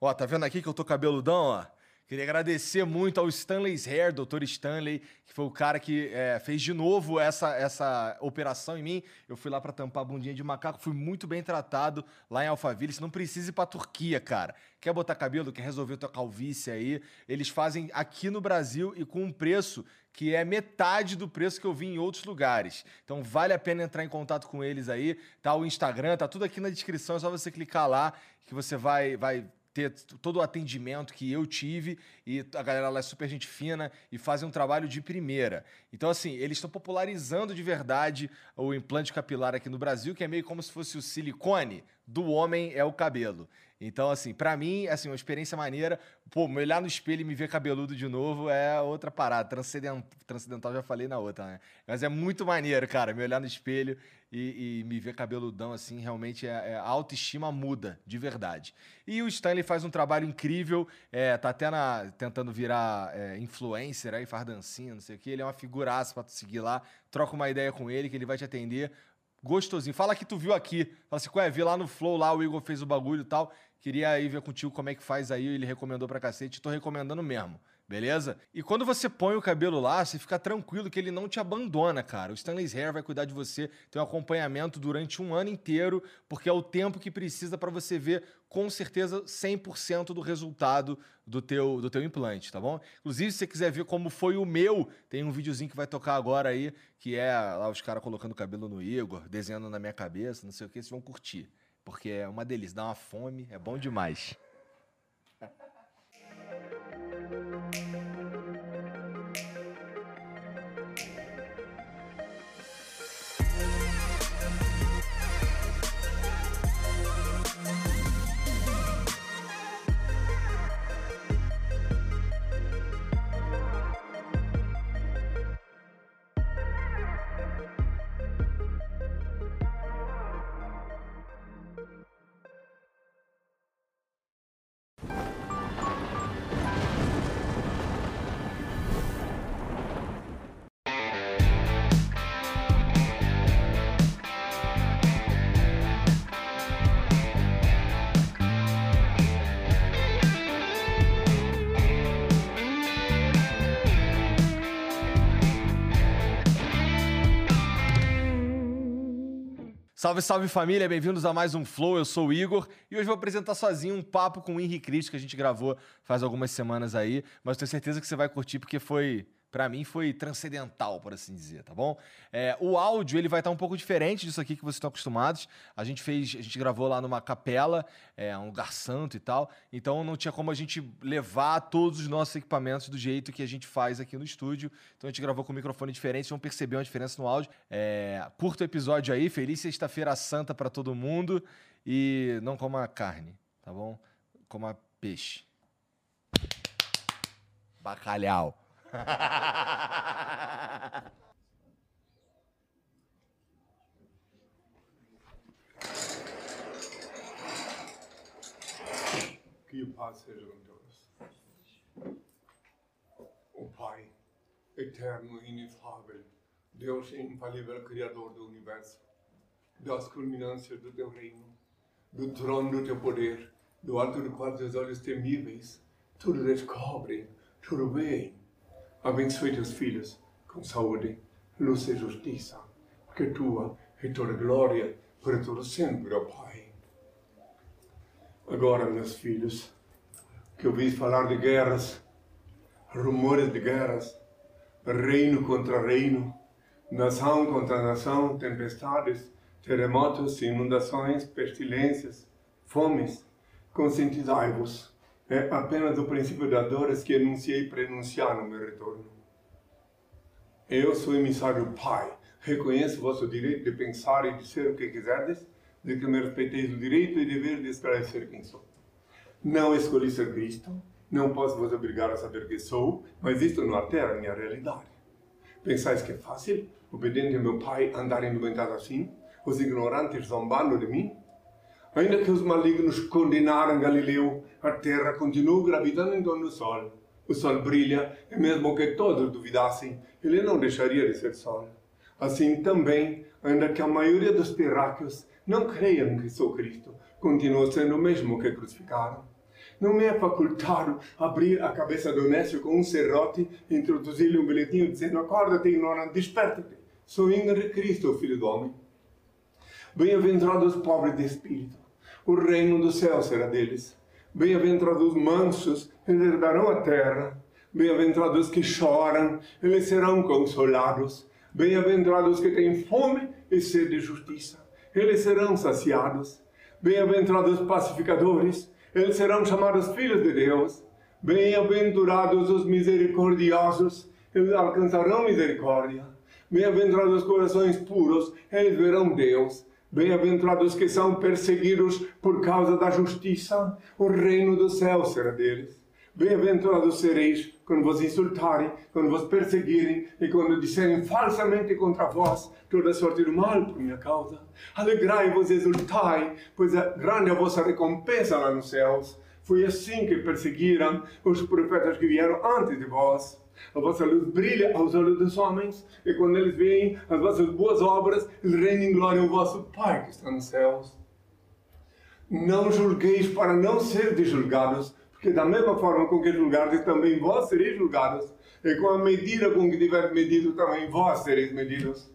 Ó, tá vendo aqui que eu tô cabeludão, ó? Queria agradecer muito ao Stanley's Hair, Dr. Stanley, que foi o cara que é, fez de novo essa, essa operação em mim. Eu fui lá para tampar a bundinha de macaco, fui muito bem tratado lá em Alphaville. Você não precisa ir pra Turquia, cara. Quer botar cabelo, quer resolver tua calvície aí? Eles fazem aqui no Brasil e com um preço que é metade do preço que eu vi em outros lugares. Então vale a pena entrar em contato com eles aí. Tá o Instagram, tá tudo aqui na descrição, é só você clicar lá que você vai vai ter todo o atendimento que eu tive e a galera lá é super gente fina e fazem um trabalho de primeira. Então, assim, eles estão popularizando de verdade o implante capilar aqui no Brasil, que é meio como se fosse o silicone do homem é o cabelo. Então, assim, para mim, assim, uma experiência maneira. Pô, me olhar no espelho e me ver cabeludo de novo é outra parada. Transcendental, transcendental já falei na outra, né? Mas é muito maneiro, cara, me olhar no espelho e, e me ver cabeludão, assim, realmente é, é, a autoestima muda, de verdade. E o Stanley faz um trabalho incrível, é, tá até na, tentando virar é, influencer aí, faz dancinha, não sei o que. Ele é uma figuraça pra tu seguir lá. Troca uma ideia com ele, que ele vai te atender gostosinho. Fala que tu viu aqui. Fala assim, ué, vi lá no Flow, lá o Igor fez o bagulho e tal. Queria ir ver contigo como é que faz aí. Ele recomendou pra cacete. Tô recomendando mesmo. Beleza? E quando você põe o cabelo lá, você fica tranquilo que ele não te abandona, cara. O Stanley's Hair vai cuidar de você, tem um acompanhamento durante um ano inteiro, porque é o tempo que precisa para você ver com certeza 100% do resultado do teu, do teu implante, tá bom? Inclusive, se você quiser ver como foi o meu, tem um videozinho que vai tocar agora aí, que é lá os caras colocando cabelo no Igor, desenhando na minha cabeça, não sei o que, vocês vão curtir. Porque é uma delícia, dá uma fome, é bom demais. Salve, salve família, bem-vindos a mais um Flow. Eu sou o Igor e hoje vou apresentar sozinho um papo com o Henrique Cristo que a gente gravou faz algumas semanas aí, mas tenho certeza que você vai curtir porque foi para mim foi transcendental, por assim dizer, tá bom? É, o áudio ele vai estar um pouco diferente disso aqui que vocês estão acostumados. A gente fez, a gente gravou lá numa capela, é, um lugar santo e tal. Então não tinha como a gente levar todos os nossos equipamentos do jeito que a gente faz aqui no estúdio. Então a gente gravou com um microfone diferente, vocês vão perceber uma diferença no áudio. É, curta o episódio aí, feliz sexta-feira santa para todo mundo e não coma carne, tá bom? Coma peixe. Bacalhau. Que paz seja com todos. O Pai, eterno e inefável, Deus infalível, Criador do Universo, das culminâncias do Teu reino, do trono do Teu poder, do alto do qual Teus olhos temíveis, tudo descobrem, tudo veem, Abençoe teus filhos com saúde, luz e justiça, porque tua é toda glória para todo sempre, ó Pai. Agora, meus filhos, que ouvi falar de guerras, rumores de guerras, reino contra reino, nação contra nação, tempestades, terremotos, inundações, pestilências, fomes, conscientizai-vos é apenas o princípio das dores que anunciei para enunciar no meu retorno. Eu sou emissário Pai. Reconheço vosso direito de pensar e de ser o que quiserdes, de que me respeiteis o direito e dever de esclarecer quem sou. Não escolhi ser Cristo, não posso vos obrigar a saber quem sou, mas isto não altera a minha realidade. Pensais que é fácil, obediente ao meu Pai, andar indumentado assim? Os ignorantes zombando de mim? Ainda que os malignos condenaram Galileu, a Terra continua gravitando em torno do Sol. O Sol brilha, e mesmo que todos duvidassem, ele não deixaria de ser Sol. Assim também, ainda que a maioria dos terráqueos não creiam que sou Cristo, continua sendo o mesmo que crucificaram. Não me é facultado abrir a cabeça do Nécio com um serrote e introduzir-lhe um bilhetinho dizendo: Acorda-te, ignorante, desperta-te. Sou de Cristo, Filho do Homem. Bem-aventurados os pobres de espírito, o reino do céu será deles. Bem-aventurados os mansos, eles herdarão a terra. Bem-aventurados que choram, eles serão consolados. Bem-aventurados que têm fome e sede de justiça, eles serão saciados. Bem-aventurados os pacificadores, eles serão chamados filhos de Deus. Bem-aventurados os misericordiosos, eles alcançarão misericórdia. Bem-aventurados os corações puros, eles verão Deus. Bem-aventurados que são perseguidos por causa da justiça, o reino do céu será deles. Bem-aventurados sereis quando vos insultarem, quando vos perseguirem e quando disserem falsamente contra vós toda sorte de mal por minha causa. Alegrai-vos e exultai, pois é grande a vossa recompensa lá nos céus. Foi assim que perseguiram os profetas que vieram antes de vós. A vossa luz brilha aos olhos dos homens, e quando eles veem as vossas boas obras, eles rendem glória ao vosso Pai que está nos céus. Não julgueis para não seres julgados, porque da mesma forma com que julgardes, também vós sereis julgados. E com a medida com que tiver medido, também vós sereis medidos.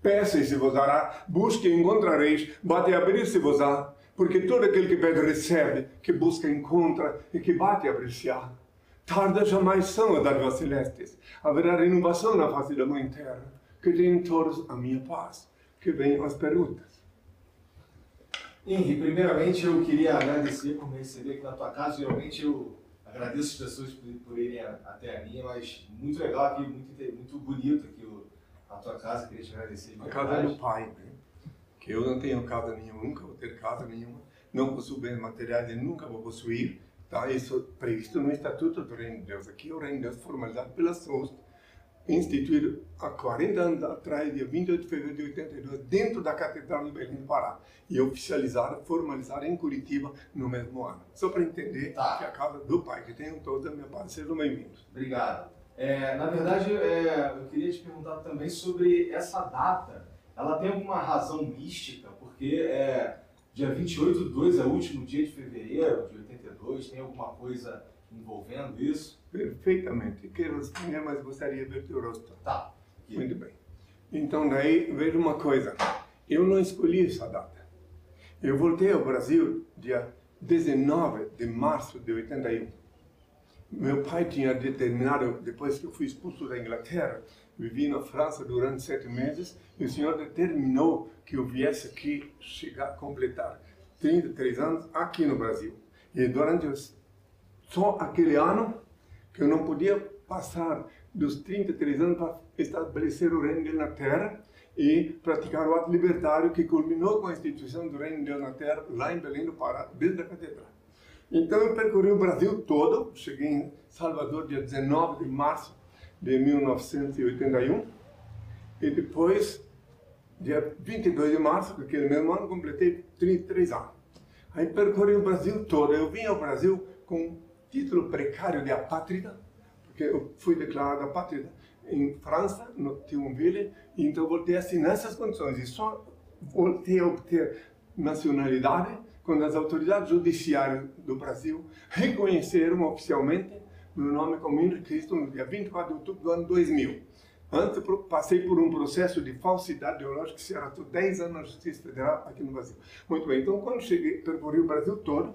Peça e se vos dará, busque e encontrareis, bate e abrir-se-vos-á. Porque todo aquele que pede recebe, que busca encontra, e que bate abrir-se-á. Tarda jamais são as dádivas celestes. Haverá renovação na face da Mãe Terra. Que tenham todos a minha paz. Que venham as perguntas. Henri, primeiramente eu queria agradecer por me receber aqui na tua casa. Geralmente eu agradeço as pessoas por, por irem até a minha, mas muito legal aqui, muito, muito bonito aqui o, a tua casa. Queria te agradecer. A casa do pai, né? que eu não tenho casa nenhuma, nunca vou ter casa nenhuma, não possuo bens materiais e nunca vou possuir. Tá? Isso previsto no Estatuto do Reino de Deus. Aqui o Reino de Deus formalizado pela SOST instituído há 40 anos atrás, dia 28 de fevereiro de 82, dentro da Catedral de Belém do Pará. E oficializado, formalizado em Curitiba no mesmo ano. Só para entender tá. que é a casa do Pai, que tenham todos a minha paz, sejam bem-vindos. Obrigado. É, na verdade, é, eu queria te perguntar também sobre essa data. Ela tem alguma razão mística? Porque é, dia 28 de 2 é o último dia de fevereiro 82, tem alguma coisa envolvendo isso? Perfeitamente. Quero responder, mas gostaria de ver teu rosto. Tá. Muito bem. Então, daí, veja uma coisa. Eu não escolhi essa data. Eu voltei ao Brasil dia 19 de março de 81. Meu pai tinha determinado, depois que eu fui expulso da Inglaterra, vivi na França durante sete meses, e o senhor determinou que eu viesse aqui chegar, completar 33 anos aqui no Brasil. E durante só aquele ano que eu não podia passar dos 33 anos para estabelecer o reino de Deus na terra e praticar o ato libertário que culminou com a instituição do reino de Deus na terra lá em Belém do Pará, dentro da catedral. Então eu percorri o Brasil todo, cheguei em Salvador dia 19 de março de 1981 e depois, dia 22 de março daquele mesmo ano, completei 33 anos. Aí percorri o Brasil todo. Eu vim ao Brasil com título precário de apátrida, porque eu fui declarado apátrida em França, no Thionville, e então voltei assim nessas condições. E só voltei a obter nacionalidade quando as autoridades judiciárias do Brasil reconheceram oficialmente meu nome como Henrique Cristo no dia 24 de outubro do ano 2000. Antes passei por um processo de falsidade ideológica que se arrastou 10 anos na Justiça Federal aqui no Brasil. Muito bem, então quando cheguei, percorri o Brasil todo,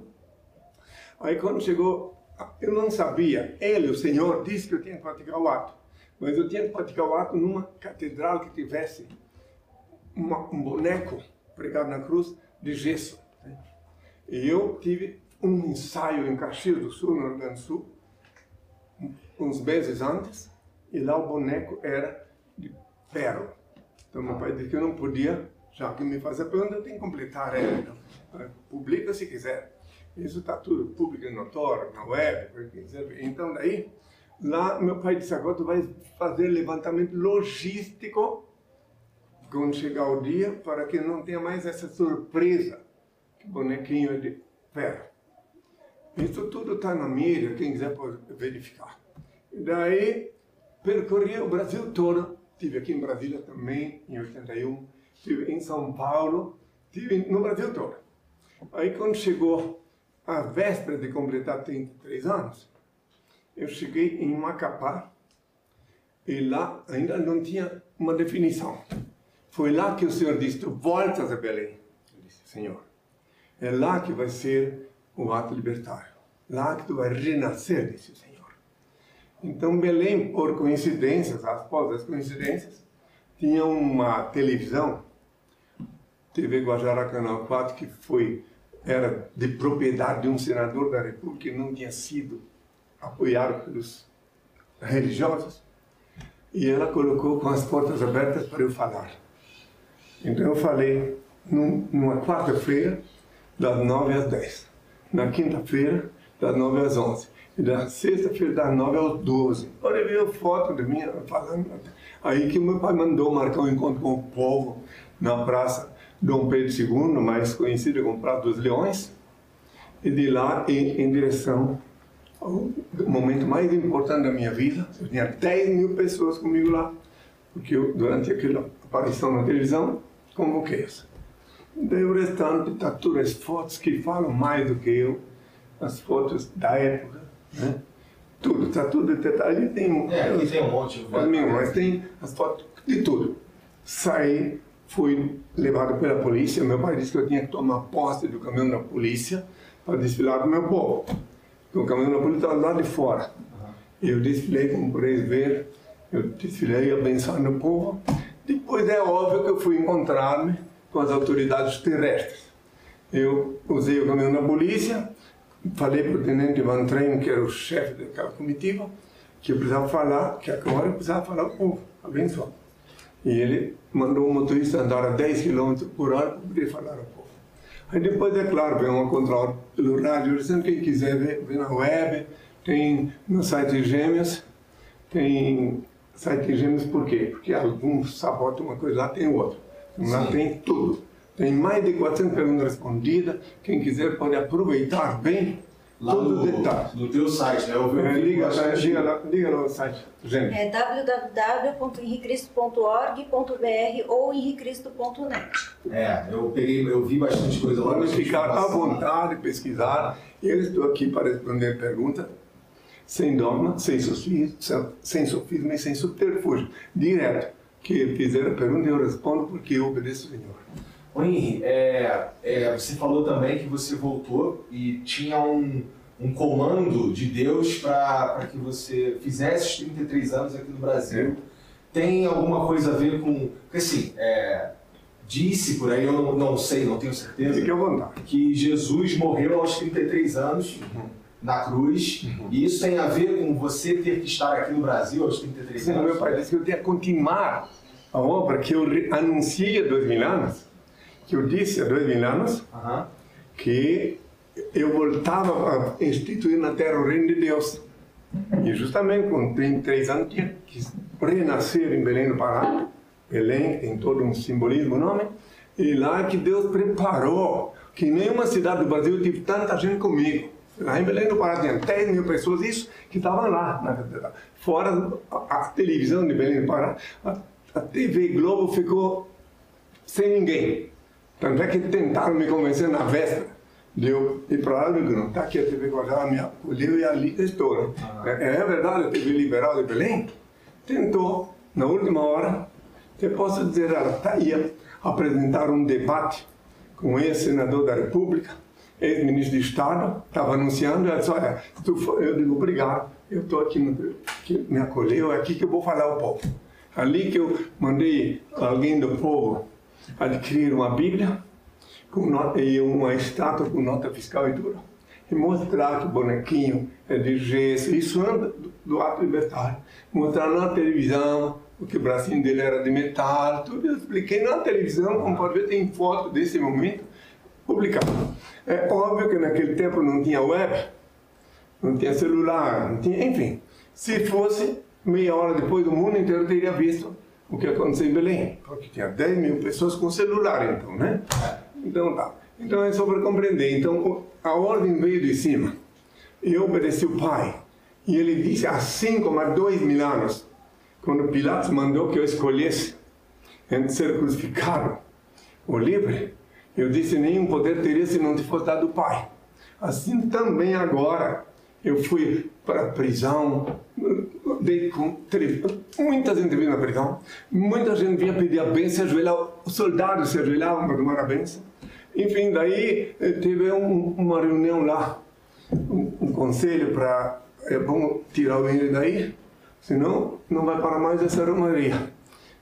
aí quando chegou eu não sabia. Ele, o Senhor, disse que eu tinha que praticar o ato. Mas eu tinha que praticar o ato numa catedral que tivesse uma, um boneco pregado na cruz de gesso. Né? E eu tive um ensaio em Caxias do Sul, no Rio Grande do Sul, uns meses antes, e lá o boneco era de ferro. Então meu pai disse que eu não podia, já que me fazia pergunta, eu tenho que completar ela. Então, publica se quiser. Isso está tudo público notório, na web, Então, daí, lá, meu pai disse, agora tu vai fazer levantamento logístico quando chegar o dia, para que não tenha mais essa surpresa, que bonequinho é de ferro. Isso tudo está na mídia, quem quiser pode verificar. E daí, percorri o Brasil todo, tive aqui em Brasília também, em 81, tive em São Paulo, tive no Brasil todo. Aí quando chegou a véspera de completar 33 anos, eu cheguei em Macapá e lá ainda não tinha uma definição. Foi lá que o Senhor disse: voltas a Belém. Disse: Senhor, é lá que vai ser o ato libertário. Lá que tu vai renascer, disse o Senhor. Então, Belém, por coincidências, após as coincidências, tinha uma televisão, TV Guajará Canal 4, que foi, era de propriedade de um senador da República e não tinha sido apoiado pelos religiosos. E ela colocou com as portas abertas para eu falar. Então eu falei num, numa quarta-feira, das 9 às 10. Na quinta-feira, das 9 às 11. Na sexta-feira, das 9 às 12. Olha, veio foto de mim falando. Aí que meu pai mandou marcar um encontro com o povo na praça Dom Pedro II, mais conhecida como Praça dos Leões. E de lá em, em direção ao momento mais importante da minha vida. Eu tinha 10 mil pessoas comigo lá. Porque eu, durante aquela aparição na televisão, convoquei isso. Daí o restante está tudo as fotos que falam mais do que eu, as fotos da época, né? Tudo, está tudo detalhe. Tem, é, aqui tem um monte. Mas, mas tem as fotos de tudo. Saí, fui levado pela polícia. Meu pai disse que eu tinha que tomar posse do caminhão da polícia para desfilar com meu povo. O caminhão da polícia estava lá de fora. Eu desfilei, como podeis ver, eu desfilei abençoando o povo. Depois é óbvio que eu fui encontrar-me com as autoridades terrestres. Eu usei o caminhão da polícia, falei para o tenente Van Trein, que era o chefe daquela comitiva, que eu precisava falar, que agora eu precisava falar com o povo, abençoado. E ele mandou o motorista andar a 10 km por hora para poder falar ao povo. Aí depois, é claro, veio uma controle pelo rádio, dizendo quem quiser ver, ver na web, tem no site Gêmeos, tem site gêmeos por quê? Porque alguns sabotam uma coisa lá, tem outra. Lá Sim. tem tudo. Tem mais de 400 perguntas respondidas. Quem quiser pode aproveitar bem lá todo no, detalhe. No teu site, né? Eu é, liga, bastante... liga, lá, liga lá no site. Gente. É www.henricristo.org.br ou henricristo.net. É, eu peguei, eu vi bastante coisa lá. Pode ficar à vontade, pesquisar. Eu estou aqui para responder perguntas sem dogma, sem sofismo, sem sofismo e sem subterfúgio. Direto. Que fizer a pergunta eu respondo porque eu obedeço ao Senhor. Henri, é, é, você falou também que você voltou e tinha um, um comando de Deus para que você fizesse os 33 anos aqui no Brasil. Tem alguma coisa a ver com. Porque assim, é, disse por aí, eu não, não sei, não tenho certeza. Fique à vontade. Que Jesus morreu aos 33 anos. Uhum na cruz. Uhum. E isso tem a ver com você ter que estar aqui no Brasil aos 33 Sim, anos. Meu pai disse que eu tinha que continuar a obra que eu anunciei há dois mil anos, que eu disse há dois mil anos, uhum. que eu voltava a instituir na terra o reino de Deus. E justamente com 33 anos tinha que renascer em Belém do Pará. Belém tem todo um simbolismo, nome. E lá que Deus preparou, que nenhuma cidade do Brasil tive tanta gente comigo. Lá em Belém do Pará tinha 10 mil pessoas, isso que estavam lá, na. Fora a, a, televisão de Belém do Pará, a, a TV Globo ficou sem ninguém. Tanto é que tentaram me convencer na véspera de eu ir para lá, eu digo, não, está aqui a TV Guajara, me acolheu e ali estou. Né? Ah. É, é, verdade, a TV Liberal de Belém tentou, na última hora, te posso dizer, ela está aí apresentar um debate com ex-senador da República, ex-ministro de Estado, estava anunciando, ela disse, olha, eu digo, obrigado, eu estou aqui, no, que me acolheu, é aqui que eu vou falar ao povo. Ali que eu mandei alguém do povo adquirir uma Bíblia nota, e uma estátua com nota fiscal e tudo. E mostrar que o bonequinho é de gesso, isso anda do, do ato libertário. Mostrar na televisão, porque o bracinho dele era de metal, tudo. Eu expliquei na televisão, como pode ver, tem foto desse momento publicado. É óbvio que naquele tempo não tinha web, não tinha celular, não tinha, enfim. Se fosse, meia hora depois, o mundo inteiro teria visto o que aconteceu em Belém, porque tinha 10 mil pessoas com celular, então, né? Então tá. Então é só para compreender. Então a ordem veio de cima. Eu obedeci o Pai. E ele disse, assim há dois mil anos, quando Pilatos mandou que eu escolhesse entre ser crucificado ou livre, eu disse: nenhum poder teria se não te fosse dado o Pai. Assim também agora. Eu fui para a prisão, dei com muita gente vinha na prisão, muita gente vinha pedir a bênção, ajoelhar, os soldados se ajoelhavam para tomar a bênção. Enfim, daí eh, teve um, uma reunião lá, um, um conselho para, é, vamos tirar o menino daí, senão não vai para mais essa romaria.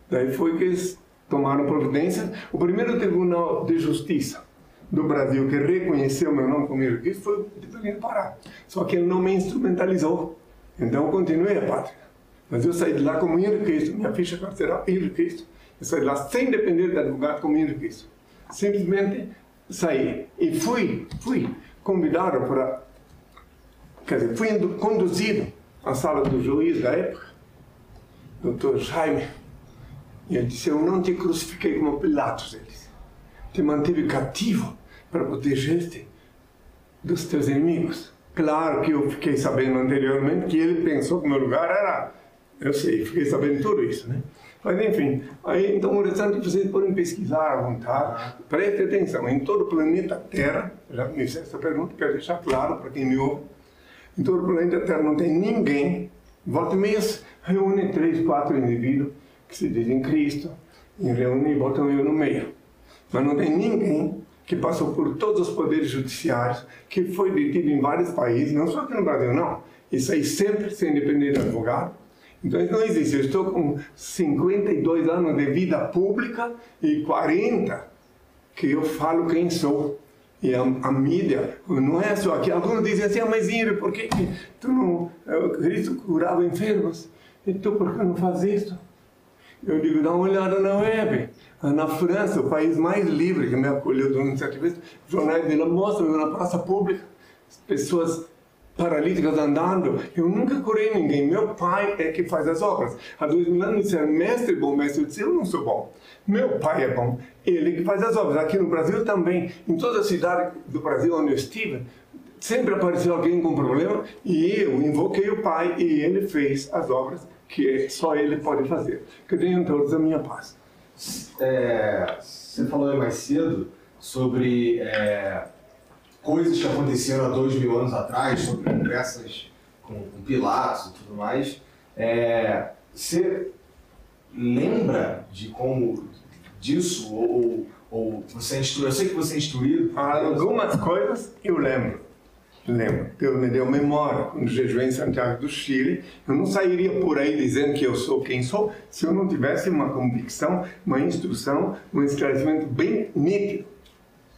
Daí foi que tomaram providência. O primeiro tribunal de justiça do Brasil que reconheceu meu nome como Henrique foi o do Pará. Só que ele não me instrumentalizou. Então eu continuei a pátria. Mas eu saí de lá como Henrique minha ficha carceral Henrique Eu saí de lá sem depender de advogado como Henrique Simplesmente saí. E fui, fui convidado para. Quer dizer, fui conduzido à sala do juiz da época, doutor Jaime. E ele disse: Eu não te crucifiquei como Pilatos, ele disse. Te mantive cativo para proteger-te dos teus inimigos. Claro que eu fiquei sabendo anteriormente que ele pensou que meu lugar era. Eu sei, fiquei sabendo tudo isso, né? Mas enfim, aí então o restante vocês podem pesquisar à vontade. Preste atenção, em todo o planeta Terra, já me fiz essa pergunta, quero deixar claro para quem me ouve, em todo o planeta Terra não tem ninguém, volta e meia reúne três, quatro indivíduos que se dizem Cristo, e reúne e botam eu no meio. Mas não tem ninguém que passou por todos os poderes judiciários, que foi detido em vários países, não só aqui no Brasil, não. Isso aí sempre sem depender de advogado. Então isso não existe. Eu estou com 52 anos de vida pública e 40 que eu falo quem sou. E a, a mídia não é só aqui. Alguns dizem assim, ah, mas Ira, por que, que tu não... Cristo curava enfermos. E tu por que não faz isso? Eu digo, dá uma olhada na web. Na França, o país mais livre que me acolheu durante vezes, jornais de mostram na praça pública pessoas paralíticas andando. Eu nunca curei ninguém. Meu pai é que faz as obras. Há dois mil anos disseram, mestre bom, mestre. Eu disse, eu não sou bom. Meu pai é bom. Ele que faz as obras. Aqui no Brasil também. Em toda a cidade do Brasil onde eu estive, sempre apareceu alguém com problema e eu invoquei o pai e ele fez as obras que só ele pode fazer. Que tenham todos a minha paz. É, você falou mais cedo sobre é, coisas que aconteceram há dois mil anos atrás, sobre conversas com, com Pilatos e tudo mais. É, você lembra de como disso ou, ou você é instruído? Eu sei que você é instruído. Algumas coisas eu lembro Lembro, Deus me deu memória. Quando jejuei em Santiago do Chile, eu não sairia por aí dizendo que eu sou quem sou se eu não tivesse uma convicção, uma instrução, um esclarecimento bem nítido.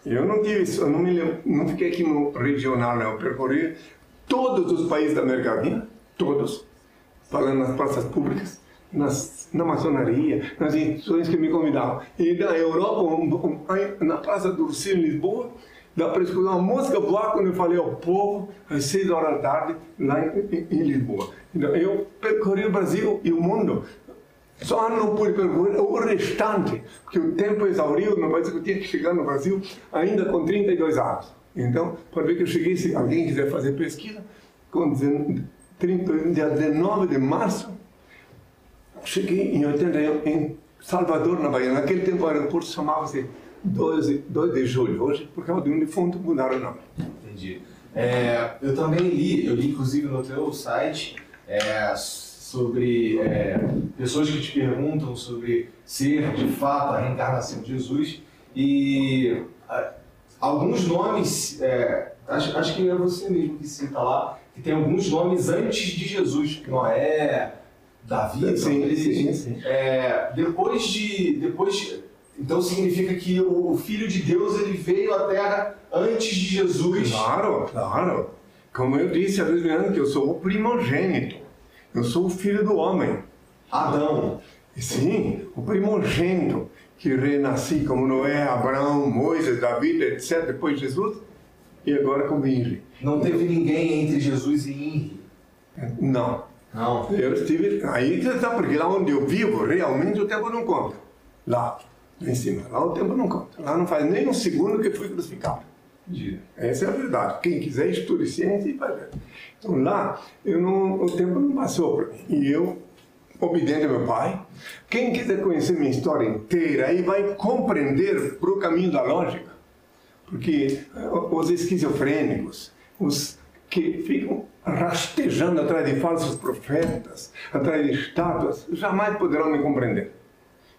Eu não tive isso, eu não, me lembro, não fiquei aqui no regional, não. Eu percorri todos os países da América Latina, todos, falando nas praças públicas, nas, na maçonaria, nas instituições que me convidavam. E na Europa, um, um, na Praça do Ursinho, em Lisboa, dá para escutar uma música boa quando eu falei ao povo às seis horas da tarde lá em, em, Lisboa. Então, eu percorri o Brasil e o mundo. Só não pude percorrer o restante, porque o tempo exauriu, não parece que eu tinha que chegar no Brasil ainda com 32 anos. Então, pode ver que eu cheguei, se alguém quiser fazer pesquisa, com 30, dia 19 de março, cheguei em 81 em Salvador, na Bahia. Naquele tempo o aeroporto chamava-se 2, 2 de julho. Hoje, por causa de um defunto, mudaram o nome. Entendi. É, eu também li, eu li inclusive no teu site, é, sobre é, pessoas que te perguntam sobre ser de fato a reencarnação de Jesus e alguns nomes, é, acho, acho que é você mesmo que cita lá, que tem alguns nomes antes de Jesus, Noé, Davi, sim, sim, sim. É, depois de depois então significa que o Filho de Deus ele veio à Terra antes de Jesus. Claro, claro. Como eu disse há dois mil que eu sou o primogênito. Eu sou o filho do homem. Adão. Sim, o primogênito que renasci como Noé, Abraão, Moisés, Davi, etc. Depois Jesus e agora como Inri. Não teve ninguém entre Jesus e Inri? Não. Não. Eu estive aí, porque lá onde eu vivo, realmente o tempo não conta. Lá em cima. Lá o tempo não conta. Lá não faz nem um segundo que foi crucificado. Essa é a verdade. Quem quiser estude ciência e ver. Então lá, eu não, o tempo não passou para mim. E eu, obediente ao meu pai, quem quiser conhecer minha história inteira, aí vai compreender para o caminho da lógica. Porque eh, os esquizofrênicos, os que ficam rastejando atrás de falsos profetas, atrás de estátuas, jamais poderão me compreender.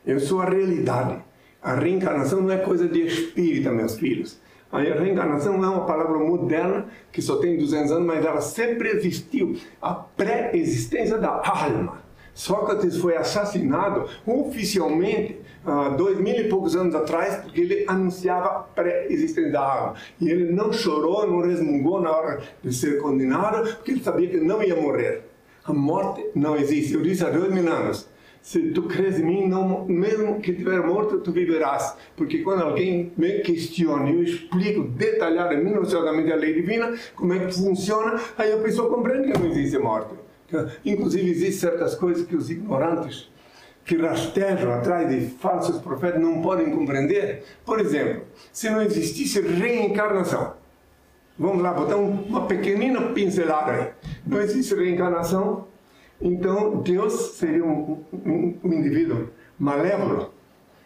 Eu sou a realidade. A reencarnação não é coisa de espírita, meus filhos. A reencarnação é uma palavra moderna que só tem 200 anos, mas ela sempre existiu. A pré-existência da alma. Sócrates foi assassinado oficialmente há dois mil e poucos anos atrás porque ele anunciava a pré-existência da alma. E ele não chorou, não resmungou na hora de ser condenado porque ele sabia que não ia morrer. A morte não existe. Eu disse há dois mil anos se tu crês em mim, não, mesmo que estiver morto, tu viverás. Porque quando alguém me questiona, eu explico detalhadamente, minuciosamente a lei divina, como é que funciona, aí a pessoa compreende que não existe morte. Inclusive, existem certas coisas que os ignorantes que rastejam atrás de falsos profetas não podem compreender. Por exemplo, se não existisse reencarnação, vamos lá, botar uma pequenina pincelada aí. Não existe reencarnação, então, Deus seria um, um, um indivíduo malévolo,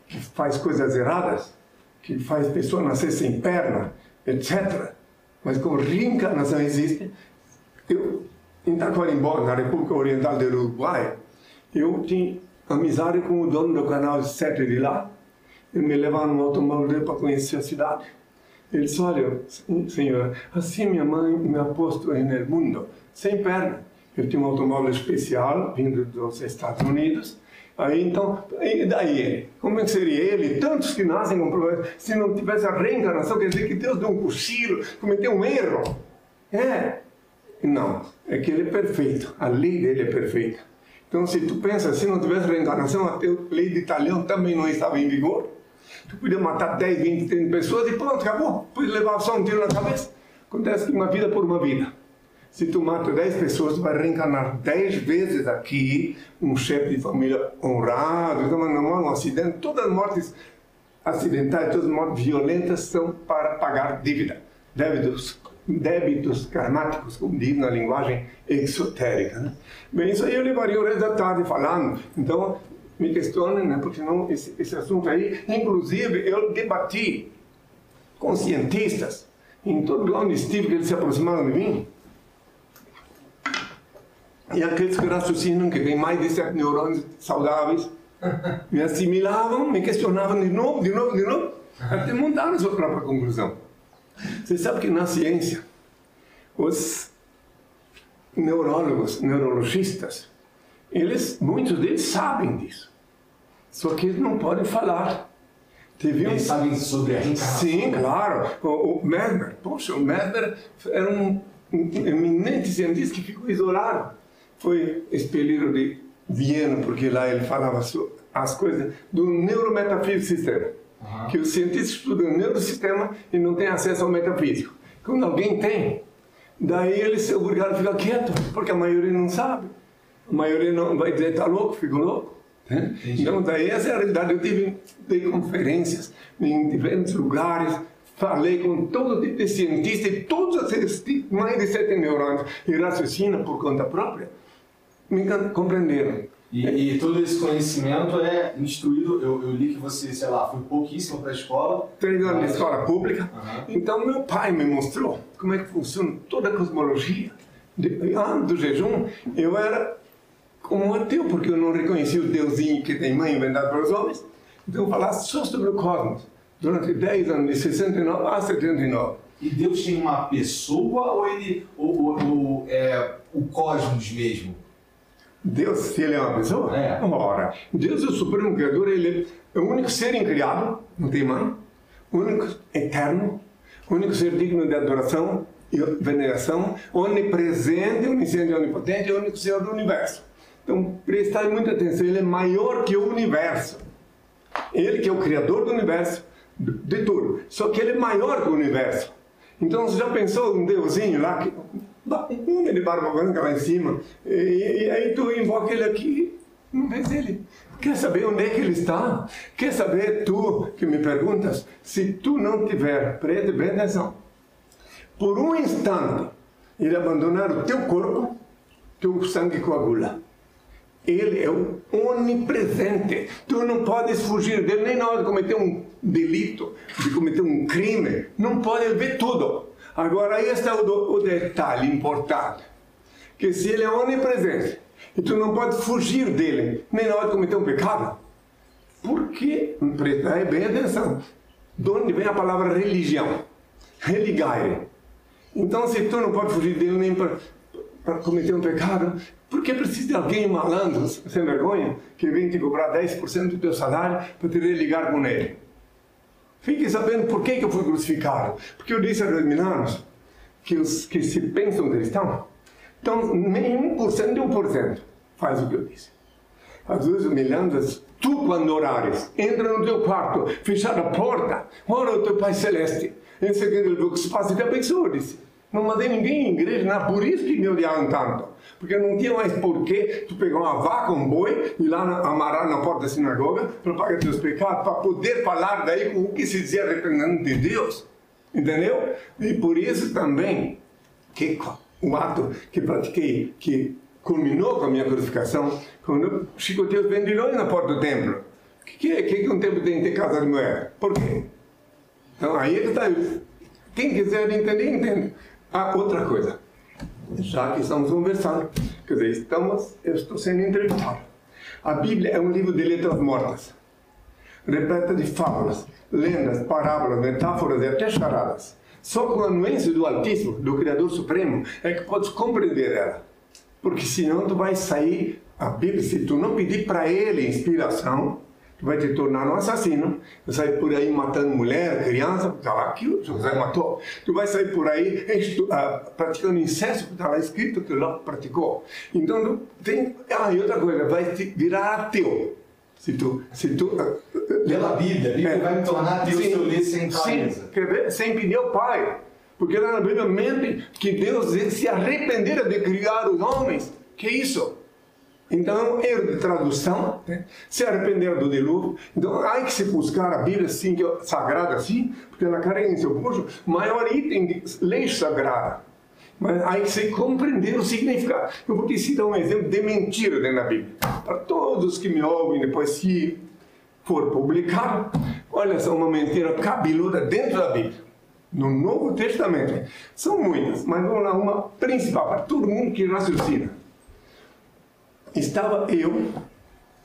que faz coisas erradas, que faz pessoa nascer sem perna, etc. Mas como reencarnação existe, eu, em Taquarimbó, na República Oriental do Uruguai, eu tinha amizade com o dono do canal 7 de lá. Ele me levava no automóvel para conhecer a cidade. Ele disse, olha, senhor, assim minha mãe me ha posto no mundo, sem perna. Ele tinha um automóvel especial vindo dos Estados Unidos. Aí então, e daí Como é seria ele? Tantos que nascem com problemas. Se não tivesse a reencarnação, quer dizer que Deus deu um cochilo, cometeu um erro. É. Não, é que ele é perfeito. A lei dele é perfeita. Então, se tu pensa, se não tivesse reencarnação, a lei de Italião também não estava em vigor. Tu podia matar 10, 20, 30 pessoas e pronto, acabou. Podia levar só um tiro na cabeça. Acontece que uma vida por uma vida. Se tu mata 10 pessoas, tu vai reencarnar 10 vezes aqui, um chefe de família honrado, então, é um acidente. Todas as mortes acidentais, todas as mortes violentas são para pagar dívida, débitos, débitos karmáticos, como diz na linguagem exotérica. Né? Bem, isso aí eu levaria o resto da tarde falando. Então, me questionem, né? porque não, esse, esse assunto aí, inclusive, eu debati com cientistas, em todo lugar onde estive, que eles se aproximaram de mim, e aqueles que raciocinam, que têm mais de sete neurônios saudáveis, me assimilavam, me questionavam de novo, de novo, de novo, até montar a sua própria conclusão. Você sabe que na ciência, os neurólogos, neurologistas, eles, muitos deles sabem disso. Só que eles não podem falar. Teve um... Eles sabem sobre a reencarnação? Sim, claro. O, o Mesmer, poxa, o Mesmer era um, um eminente cientista que ficou isolado foi expelido de Viena, porque lá ele falava as coisas do neurometafísico sistema. Uhum. Que o cientista estuda o neurosistema e não tem acesso ao metafísico. Quando alguém tem, daí ele se obrigado a ficar quieto, porque a maioria não sabe. A maioria não vai dizer, está louco, fico louco. Né? Então, daí essa é a realidade. Eu tive dei conferências em diferentes lugares, falei com todo tipo de cientista e todos esses mais de sete neurônios e raciocina por conta própria me compreenderam. E, e, todo esse conhecimento é instruído. Eu, eu, li que você, sei lá, foi pouquíssimo para a escola. Treinando mas... na escola pública. Uhum. Então, meu pai me mostrou como é que funciona toda a cosmologia. De, antes do jejum, eu era como um ateu, porque eu não reconhecia o deusinho que tem mãe inventado para os homens. Então, eu falava só sobre o cosmos durante 10 anos, de 69 a 79. E Deus tem uma pessoa ou ele ou, ou, ou é o cosmos mesmo? Deus, se ele é uma pessoa? É. Ora, Deus é o supremo criador, ele é o único ser incriado, não tem mãe, o único eterno, o único ser digno de adoração e veneração, onipresente, onisciente onipotente, é o único ser do universo. Então, prestai muita atenção, ele é maior que o universo. Ele que é o criador do universo, de tudo. Só que ele é maior que o universo. Então, você já pensou um deusinho lá que um de barba lá em cima. E, e, aí tu invoca ele aqui, não vês ele. Quer saber onde é que ele está? Quer saber, tu que me perguntas, se tu não tiver, preste bem atenção, por um instante, ele abandonar o teu corpo, teu sangue coagula. Ele é onipresente. Tu não podes fugir dele nem na hora de cometer um delito, de cometer um crime. Não pode ver tudo. Agora, este é o, o detalhe importante. Que se ele é onipresente, e tu não pode fugir dele, nem na hora de cometer um pecado, por que? Prestai bem atenção. De onde vem a palavra religião? Religare. Então, se tu não pode fugir dele nem para cometer um pecado, por que precisa de alguém malandro, sem vergonha, que vem te cobrar 10% do teu salário para te religar com ele? Fique sabendo por que, que eu fui crucificado. Porque eu disse aos milagres que os que se pensam cristãos, então nem 1% de 1% faz o que eu disse. Às vezes, milagres, tu quando orares, entra no teu quarto, fechar a porta, ora o teu Pai Celeste. Em seguida, o que se passa te abençoa, disse. Não mandei ninguém em igreja, não é por isso que me odiaram tanto. Porque não tinha mais porquê tu pegar uma vaca, um boi, e lá na, amarrar na porta da sinagoga para pagar teus pecados, para poder falar daí com o que se dizia arrependendo de Deus. Entendeu? E por isso também, que o ato que pratiquei, que culminou com a minha crucificação, quando chicoteei os vendilhões na porta do templo. O que, que, é? que, um templo tem que ter casa de moeda? Por quê? Então aí é está. Quem quiser entender, entende. Ah, outra coisa. Já que estamos conversando, quer dizer, estamos, eu estou sendo entrevistado. A Bíblia é um livro de letras mortas, repleta de fábulas, lendas, parábolas, metáforas e até charadas. Só com a anuência do Altíssimo, do Criador Supremo, é que podes compreender ela. Porque senão tu vai sair, a Bíblia, se tu não pedir para ele inspiração, tu vai te tornar um assassino. Tu vai sair por aí matando mulher, criança, está lá que o José matou. Tu vai sair por aí uh, praticando incesto, está lá escrito que Ló praticou. Então, tem. Ah, e outra coisa, vai te virar ateu. Se tu. Se tu uh, Pela Bíblia, a Bíblia é, vai me tornar ateu se eu ler sem clareza. Sim, sem pedir ao Pai. Porque lá na Bíblia mente que Deus se arrependera de criar os homens. Que isso? Então, erro de tradução, né? se arrependeram do dilúvio. Então, há que se buscar a Bíblia assim, sagrada assim, porque ela carrega em seu curso maior item de lei sagrada. Mas há que se compreender o significado. Eu vou te citar um exemplo de mentira dentro da Bíblia. Para todos que me ouvem depois, se for publicado, olha só uma mentira cabeluda dentro da Bíblia. No Novo Testamento. São muitas, mas vamos lá, uma principal, para todo mundo que raciocina estava eu,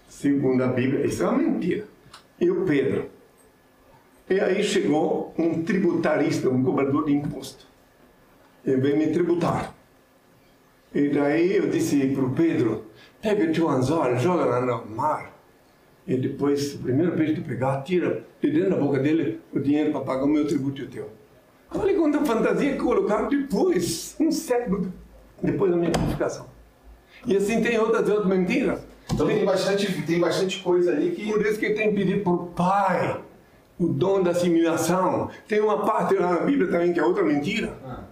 segundo a Bíblia, isso é uma mentira, eu, Pedro. E aí chegou um tributarista, um cobrador de imposto. Ele veio me tributar. E daí eu disse para o Pedro, pega o teu anzol, joga lá no mar. E depois, o primeiro peixe que pegar, tira de dentro da boca dele o dinheiro para pagar o meu tributo e o teu. Olha quanta fantasia que colocaram depois, um século depois da minha crucificação. E assim tem outras outras mentiras. Então tem bastante, tem bastante coisa ali que. Por isso que tem que pedir por Pai o dom da assimilação. Tem uma parte lá na Bíblia também que é outra mentira. Ah.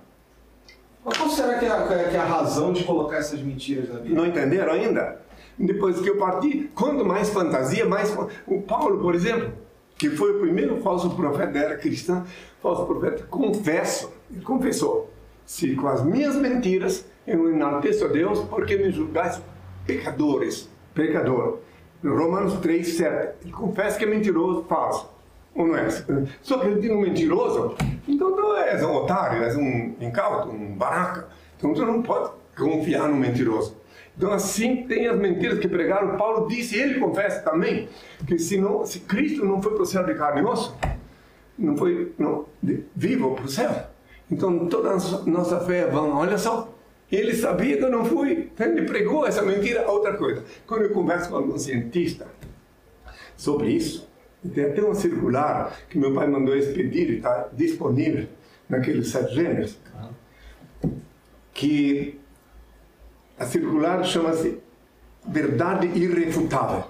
Mas qual será que é, que é a razão de colocar essas mentiras na Bíblia? Não entenderam ainda? Depois que eu parti, quanto mais fantasia, mais. O Paulo, por exemplo, que foi o primeiro falso profeta da era cristã, falso profeta, confesso, ele confessou, se com as minhas mentiras eu enalteço a Deus porque me julgais pecadores, pecador. Romanos 3, 7. Ele confessa que é mentiroso, falso. Ou não é? Só que ele diz um mentiroso, então tu és um otário, és um incauto, um baraca. Então tu não pode confiar no mentiroso. Então assim tem as mentiras que pregaram. Paulo disse, ele confessa também, que se, não, se Cristo não foi para o céu de carne e osso, não foi não, de, vivo para o céu. Então toda a nossa fé é vã. Olha só, ele sabia que eu não fui. Ele pregou essa mentira. Outra coisa, quando eu converso com algum cientista sobre isso, tem até um circular que meu pai mandou expedir está disponível naqueles sete gêneros, que a circular chama-se Verdade Irrefutável.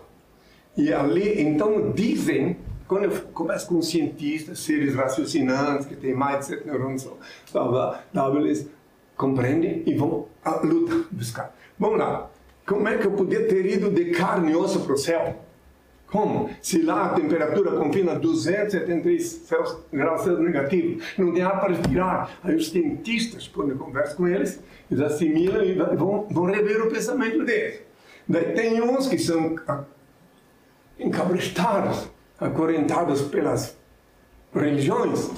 E ali, então, dizem, quando eu converso com cientistas, seres raciocinantes, que têm mais de sete neurônios saudáveis, compreende? E vão à luta buscar. Vamos lá. Como é que eu podia ter ido de carne e osso para o céu? Como? Se lá a temperatura confina 273 graus Celsius negativos, não tem ar para respirar. Aí os cientistas, quando eu converso com eles, eles assimilam e vão, vão rever o pensamento deles. Daí tem uns que são ah, encabrestados, acorrentados pelas religiões,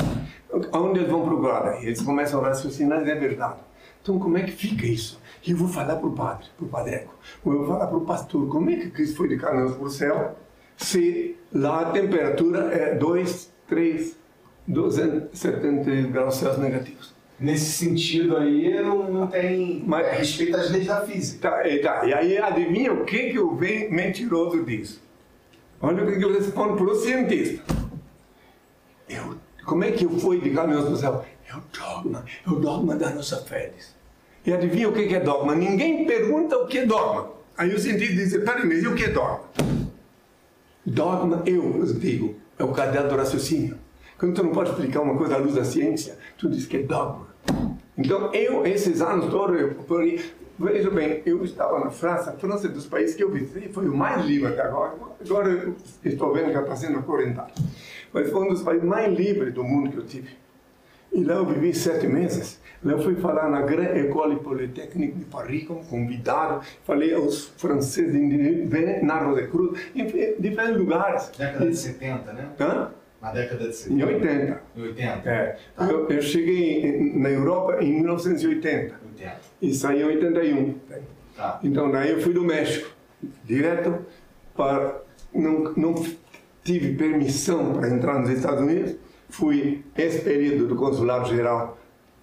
onde eles vão procurar? Eles começam a raciocinar, é verdade. Então, como é que fica isso? E eu vou falar para o padre, para o padreco, ou eu vou falar para o pastor, como é que Cristo foi de carne para o céu, se lá a temperatura é 2, 3, 270 graus Celsius negativos. Nesse sentido aí, não, não tem Mas- é, respeito às leis da física. Tá, e, tá, e aí adivinha o que, que o mentiroso diz? Olha o que, que ele responde para o cientista. Eu, como é que eu fui de carne para o céu? É o dogma, é o dogma da nossa fé. E adivinha o que, é dogma? Ninguém pergunta o que é dogma. Aí o cientista diz, peraí, mas e o que é dogma? Dogma, eu digo, é o caderno do raciocínio. Quando tu não pode explicar uma coisa à luz da ciência, tu diz que é dogma. Então, eu, esses anos todos, eu, por aí, veja bem, eu estava na França, a França é dos países que eu visitei, foi o mais livre até agora. Agora estou vendo que está sendo acorrentado. Mas foi um dos países mais livres do mundo que eu tive. E lá eu vivi sete meses. Lá eu fui falar na Grande École Polytechnique de Paris como convidado. Falei aos franceses de na Rosa Cruz, em diferentes lugares. Década de 70, né? Hã? Na década de Em 70. 80. Em 80. É. Eu, eu cheguei em- na Europa em 1980 80. e saí em 81. Tá. Então daí eu fui do México, direto para não não tive permissão para entrar nos Estados Unidos. Fui expelido do consulado geral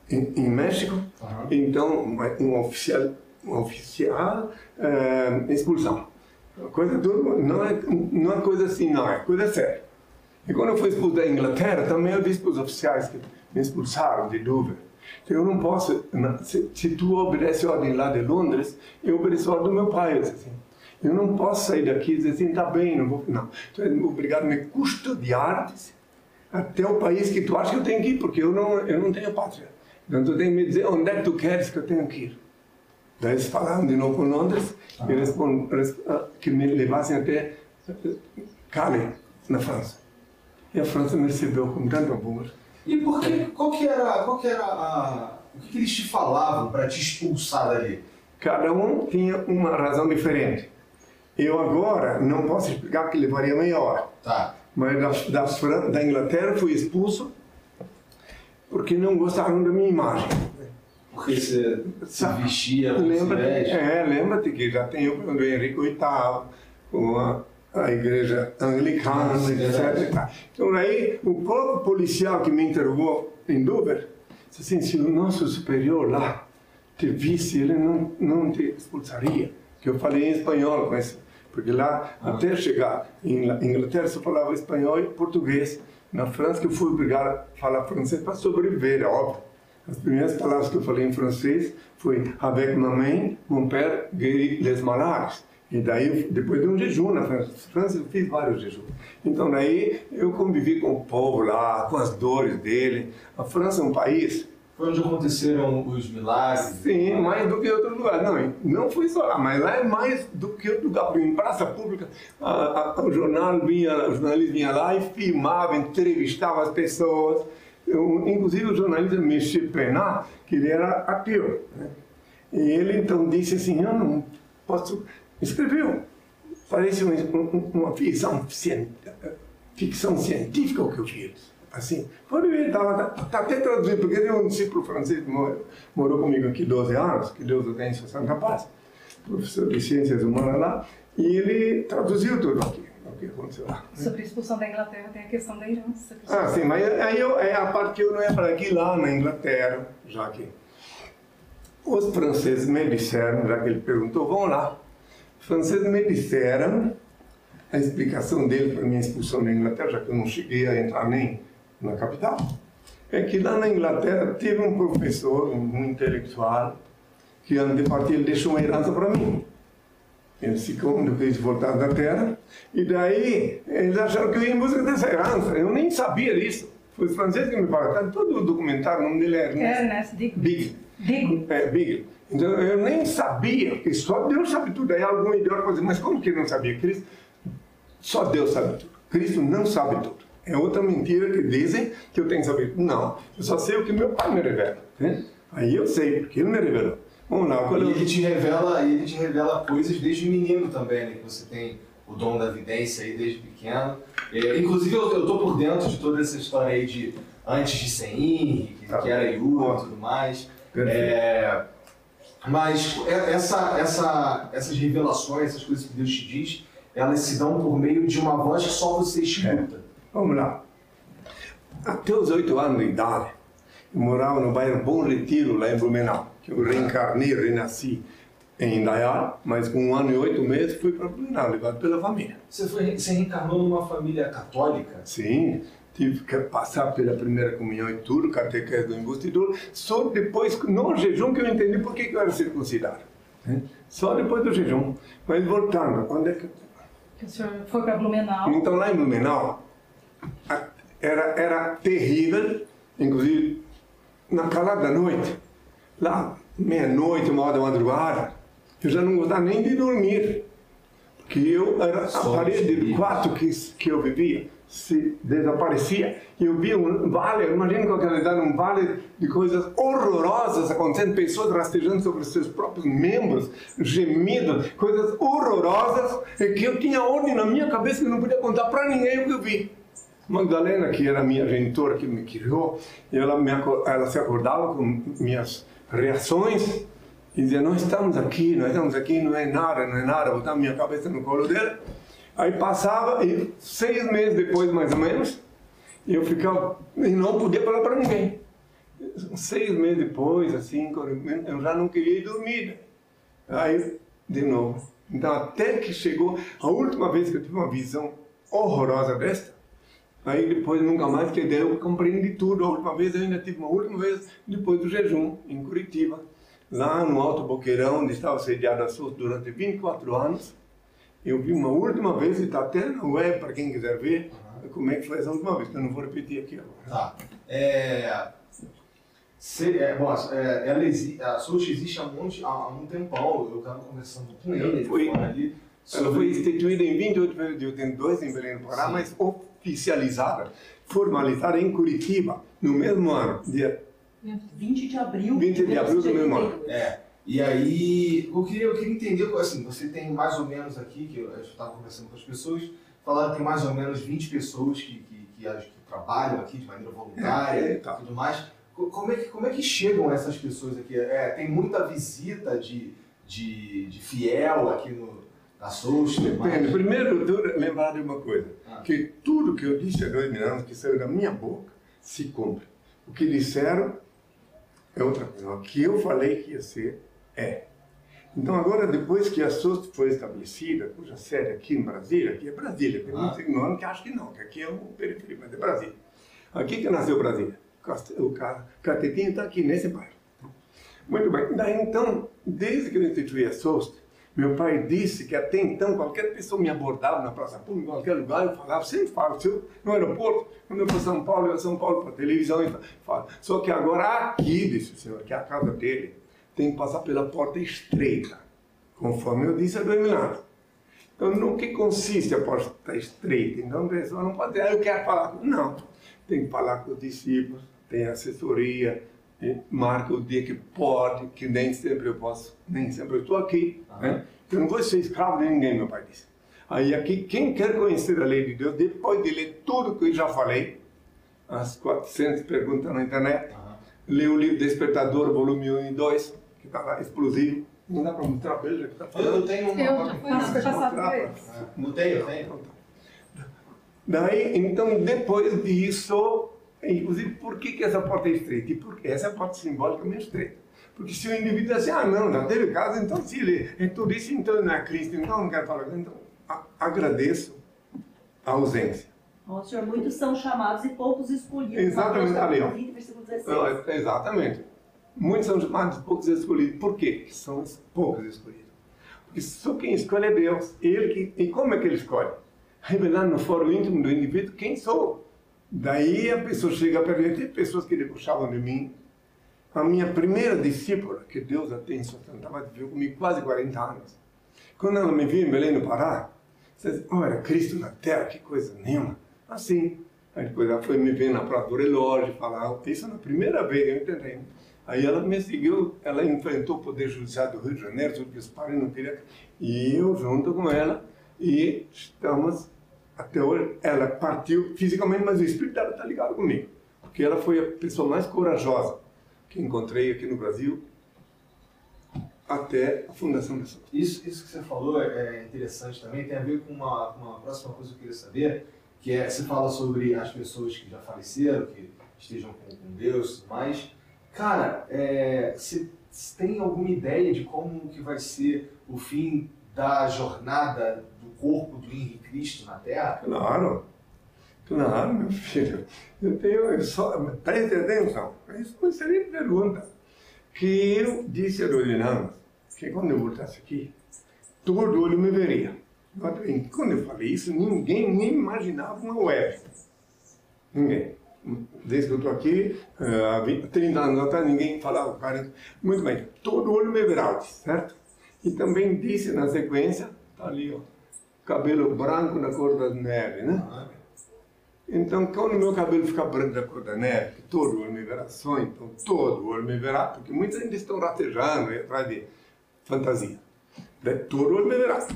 em, em México. Aham. Então um oficial um oficial eh, expulsão. Coisa tudo não é não é coisa assim não é coisa séria. E quando eu fui expulso da Inglaterra, também eu disse para os oficiais que me expulsaram de Dover. Então, eu não posso, se, se tu obedece a ordem lá de Londres, eu obedeço a ordem do meu pai. eu disse assim. Eu não posso sair daqui e dizer assim, tá bem, não vou. Não. Tu é obrigado a me custodiar disse, até o país que tu acha que eu tenho que ir, porque eu não, eu não tenho pátria. Então tu tem que me dizer onde é que tu queres que eu tenho que ir. Daí eles falaram de novo com Londres, e respond, res- ah, que me levassem até eh, Calais, na França. E a França me recebeu com tanto amor. E por que, qual que era, qual que era a... O que, eles te falavam para te expulsar dali? Cada um tinha uma razão diferente. Eu agora não posso explicar que levaria meia hora. Tá. Mas da, da, da Inglaterra fui expulso porque não gostaram da minha imagem. Porque você se vestia veste. é, lembra-te que já tem o Henrique VIII, com a, a igreja anglicana, Sim, verdade. etc. Então aí o próprio policial que me interrogou em Dover disse assim, se o nosso superior lá te visse, ele não, não te expulsaria. Que eu falei em espanhol com esse, porque lá, até chegar em La- Inglaterra, só falava espanhol e português. Na França, que eu fui obrigado a falar francês para sobreviver, é óbvio. As primeiras palavras que eu falei em francês foi avec ma main, mon père guérit les malades. E daí, depois de um jejum na França, França eu fiz vários jejuns. Então daí eu convivi com o povo lá, com as dores dele. A França é um país Foi onde aconteceram os milagres. Sim, mais do que outro lugar. Não, não fui só lá, mas lá é mais do que outro lugar. Porque em praça pública, a, a, o jornal vinha, o jornalista vinha lá e filmava, entrevistava as pessoas. Eu, inclusive o jornalista Michel Penat, que ele era ateu. Né? E ele então disse assim, eu não posso... Escreveu. Parece um, um, uma ficção, ficção científica o que eu fiz. Assim, pode ver, estava tá, até traduzido, porque tem um discípulo francês que morou, morou comigo aqui 12 anos, que Deus o tenha em sua santa paz, professor de ciências humanas lá, e ele traduziu tudo aqui, o que aconteceu lá. Sobre a expulsão da Inglaterra tem a questão da herança. que Ah, sim, mas aí eu, é a parte que eu não ia falar aqui lá na Inglaterra, já que os franceses me disseram, já que ele perguntou, vamos lá. Os franceses me disseram a explicação dele para minha expulsão da Inglaterra, já que eu não cheguei a entrar nem na capital, é que lá na Inglaterra teve um professor, um intelectual, que antes de partir ele deixou uma herança para mim. Eles ficam eu quis voltar da terra, e daí eles acharam que eu ia em busca dessa herança. Eu nem sabia disso. Foi os franceses que me falaram. Tá todo o documentário, o nome dele é É, Ernest né? Big. Digo. É, Big. Então eu nem sabia, porque só Deus sabe tudo. Aí algum idiota pode dizer, mas como que ele não sabia? Cristo, só Deus sabe tudo. Cristo não sabe tudo. É outra mentira que dizem que eu tenho que saber. Não, eu só sei o que meu pai me revela. né? Aí eu sei, porque ele me revelou. Vamos lá, qual é E o... ele te revela, ele te revela coisas desde menino também, né? Que você tem o dom da vidência aí desde pequeno. É, inclusive eu, eu tô por dentro de toda essa história aí de antes de ser Henrique, que, que era Yuri e tudo mais. É, mas é- essa, essa, essas revelações, essas coisas que Deus te diz, elas se dão por meio de uma voz que só você escuta. Vamos lá. Até os oito anos de idade, eu morava no bairro Bom Retiro, lá em Blumenau, que eu reencarnei, renasci em Indaial, mas com um ano e oito meses fui para Blumenau, levado pela família. Você, foi, você reencarnou numa família católica? Sim, tive que passar pela primeira comunhão e tudo, catequese do investidor, só depois, no jejum, que eu entendi por que eu era circuncidado. né? Só depois do jejum. Mas voltando, quando é que Que o senhor foi para Blumenau. Então lá em Blumenau era, era terrível, inclusive na calada da noite, lá meia-noite, uma hora da madrugada, eu já não gostava nem de dormir, porque eu era a parede de dormia. quarto que, que eu vivia se desaparecia e eu via um vale, imagina com aquela idade, um vale de coisas horrorosas acontecendo, pessoas rastejando sobre seus próprios membros, gemidos, coisas horrorosas, e que eu tinha ordem na minha cabeça que eu não podia contar para ninguém o que eu vi. Magdalena, que era minha genitora que me criou, ela, me, ela se acordava com minhas reações e dizia: Nós estamos aqui, nós estamos aqui, não é nada, não é nada. Botava minha cabeça no colo dela. Aí passava, e seis meses depois, mais ou menos, eu ficava e não podia falar para ninguém. Seis meses depois, assim, eu já não queria ir dormir. Aí, de novo. Então, até que chegou a última vez que eu tive uma visão horrorosa desta, aí depois nunca mais, que daí eu compreendi tudo. A última vez eu ainda tive uma última vez depois do jejum, em Curitiba, lá no Alto Boqueirão, onde estava sediado a SUS durante 24 anos. Eu vi uma última vez, e está até na web para quem quiser ver, como é que foi essa última vez, que eu não vou repetir aqui agora. Tá. É, se- é, bom, é, ela exi, a Sochi existe há, um monte, há, um tempão. Eu estava conversando com ele, ele Foi- ali. Ela sobre- foi instituída em 28 de fevereiro de 82 em Belém do Pará, Sim. mas oficializada, formalizada em Curitiba, no mesmo ano, dia 20 de abril 20 de abril do mesmo ano. 82. É. E aí, eu queria, eu queria entender, assim, você tem mais ou menos aqui, que eu estava conversando com as pessoas, falaram que tem mais ou menos 20 pessoas que, que, que, acho que trabalham aqui de maneira voluntária É, e tá. tudo mais. Co- Como é, que, como é que chegam essas pessoas aqui? É, tem muita visita de, de, de fiel aqui no, mais? Depende. Primeiro, tu lembrar de uma coisa, Ah. que tudo que eu disse há dois mil anos, que saiu da minha boca, se cumpre. O que disseram é outra coisa. O que eu falei que ia ser, é. Então agora, depois que a SUS foi estabelecida, cuja sede aqui em Brasília, aqui é Brasília, tem Ah. muitos ignorantes que acham que não, que aqui é um periferia, mas é Brasília. Aqui que nasceu Brasília. O ca- Catetinho está aqui nesse bairro. Muito bem. Daí então, desde que eu instituí a SOST, meu pai disse que até então qualquer pessoa me abordava na praça pública, em qualquer lugar, eu falava, sempre falo, no aeroporto, quando eu vou a São Paulo, eu a São Paulo para televisão, eu falo. Só que agora aqui, disse o senhor, que é a casa dele, tem que passar pela porta estreita, conforme eu disse há dois mil. Então, no que consiste a porta estreita? Então, a pessoa não pode dizer, ah, eu quero falar com... Não, tem que falar com os discípulos, tem assessoria, e marca o dia que pode, que nem sempre eu posso, nem sempre eu estou aqui. Né? Eu não vou ser escravo de ninguém, meu pai disse. Aí aqui, quem quer conhecer a lei de Deus, depois de ler tudo que eu já falei, as 400 perguntas na internet, Aham. lê o livro Despertador, volume 1 e 2, que está lá, explosivo. Não dá para mostrar, veja que está Eu, falando. eu tenho uma. Eu já fui. Ah, Não tenho, eu tenho. Daí, então, depois disso, inclusive, por que, que essa porta é estreita? E porque essa é a porta simbolicamente estreita. Porque se o indivíduo assim, ah, não, já teve caso, então se ele é tudo isso, então ele não é Cristo, então não quero falar. Então, a- agradeço a ausência. Ó, senhor, muitos são chamados e poucos escolhidos. Exatamente, ali, ó. capítulo 20, versículo 16. Não, é- exatamente. Muitos são chamados, poucos escolhidos. Por quê? Que são os poucos escolhidos. Porque só quem escolhe é Deus. Ele que, e como é que ele escolhe? Revelando no foro íntimo do indivíduo quem sou. Daí a pessoa chega a perder. Tem pessoas que debochavam de mim. A minha primeira discípula, que Deus a tem sustentava, viveu comigo quase 40 anos. Quando ela me viu em Belém do Pará, diz, oh, era Cristo na terra, que coisa nenhuma. Assim. Aí depois ela foi me ver na prova do relógio, falar, isso na primeira vez, eu entendi. Aí ela me seguiu, ela enfrentou o Poder Judiciário do Rio de Janeiro, tudo que os pais não queriam, e eu junto com ela, e estamos até hoje. Ela partiu fisicamente, mas o espírito dela está ligado comigo, porque ela foi a pessoa mais corajosa que encontrei aqui no Brasil até a fundação da SOS. Isso, isso que você falou é é interessante também, tem a ver com uma, uma próxima coisa que eu queria saber, que é, você fala sobre as pessoas que já faleceram, que estejam com, com Deus e tudo mais. Cara, é, você tem alguma ideia de como que vai ser o fim da jornada corpo do Henrique Cristo na Terra? Claro, claro, meu filho. Eu tenho, só, preste atenção, isso é uma pergunta. Que eu disse a Doriana que quando eu voltasse aqui, todo olho me veria. Quando eu falei isso, ninguém nem imaginava uma web. Ninguém. Desde que eu estou aqui, eh, há 20, 30 anos atrás, ninguém falava 40. Muito bem, todo olho me verá, certo? E também disse na sequência, está ali, ó, cabelo branco da cor da neve, né? Então, quando meu cabelo ficar branco da cor da neve, que todo olho me verá, só então todo olho me verá, porque muitos ainda estão ratejando aí atrás de fantasia. Né? Todo olho me verá.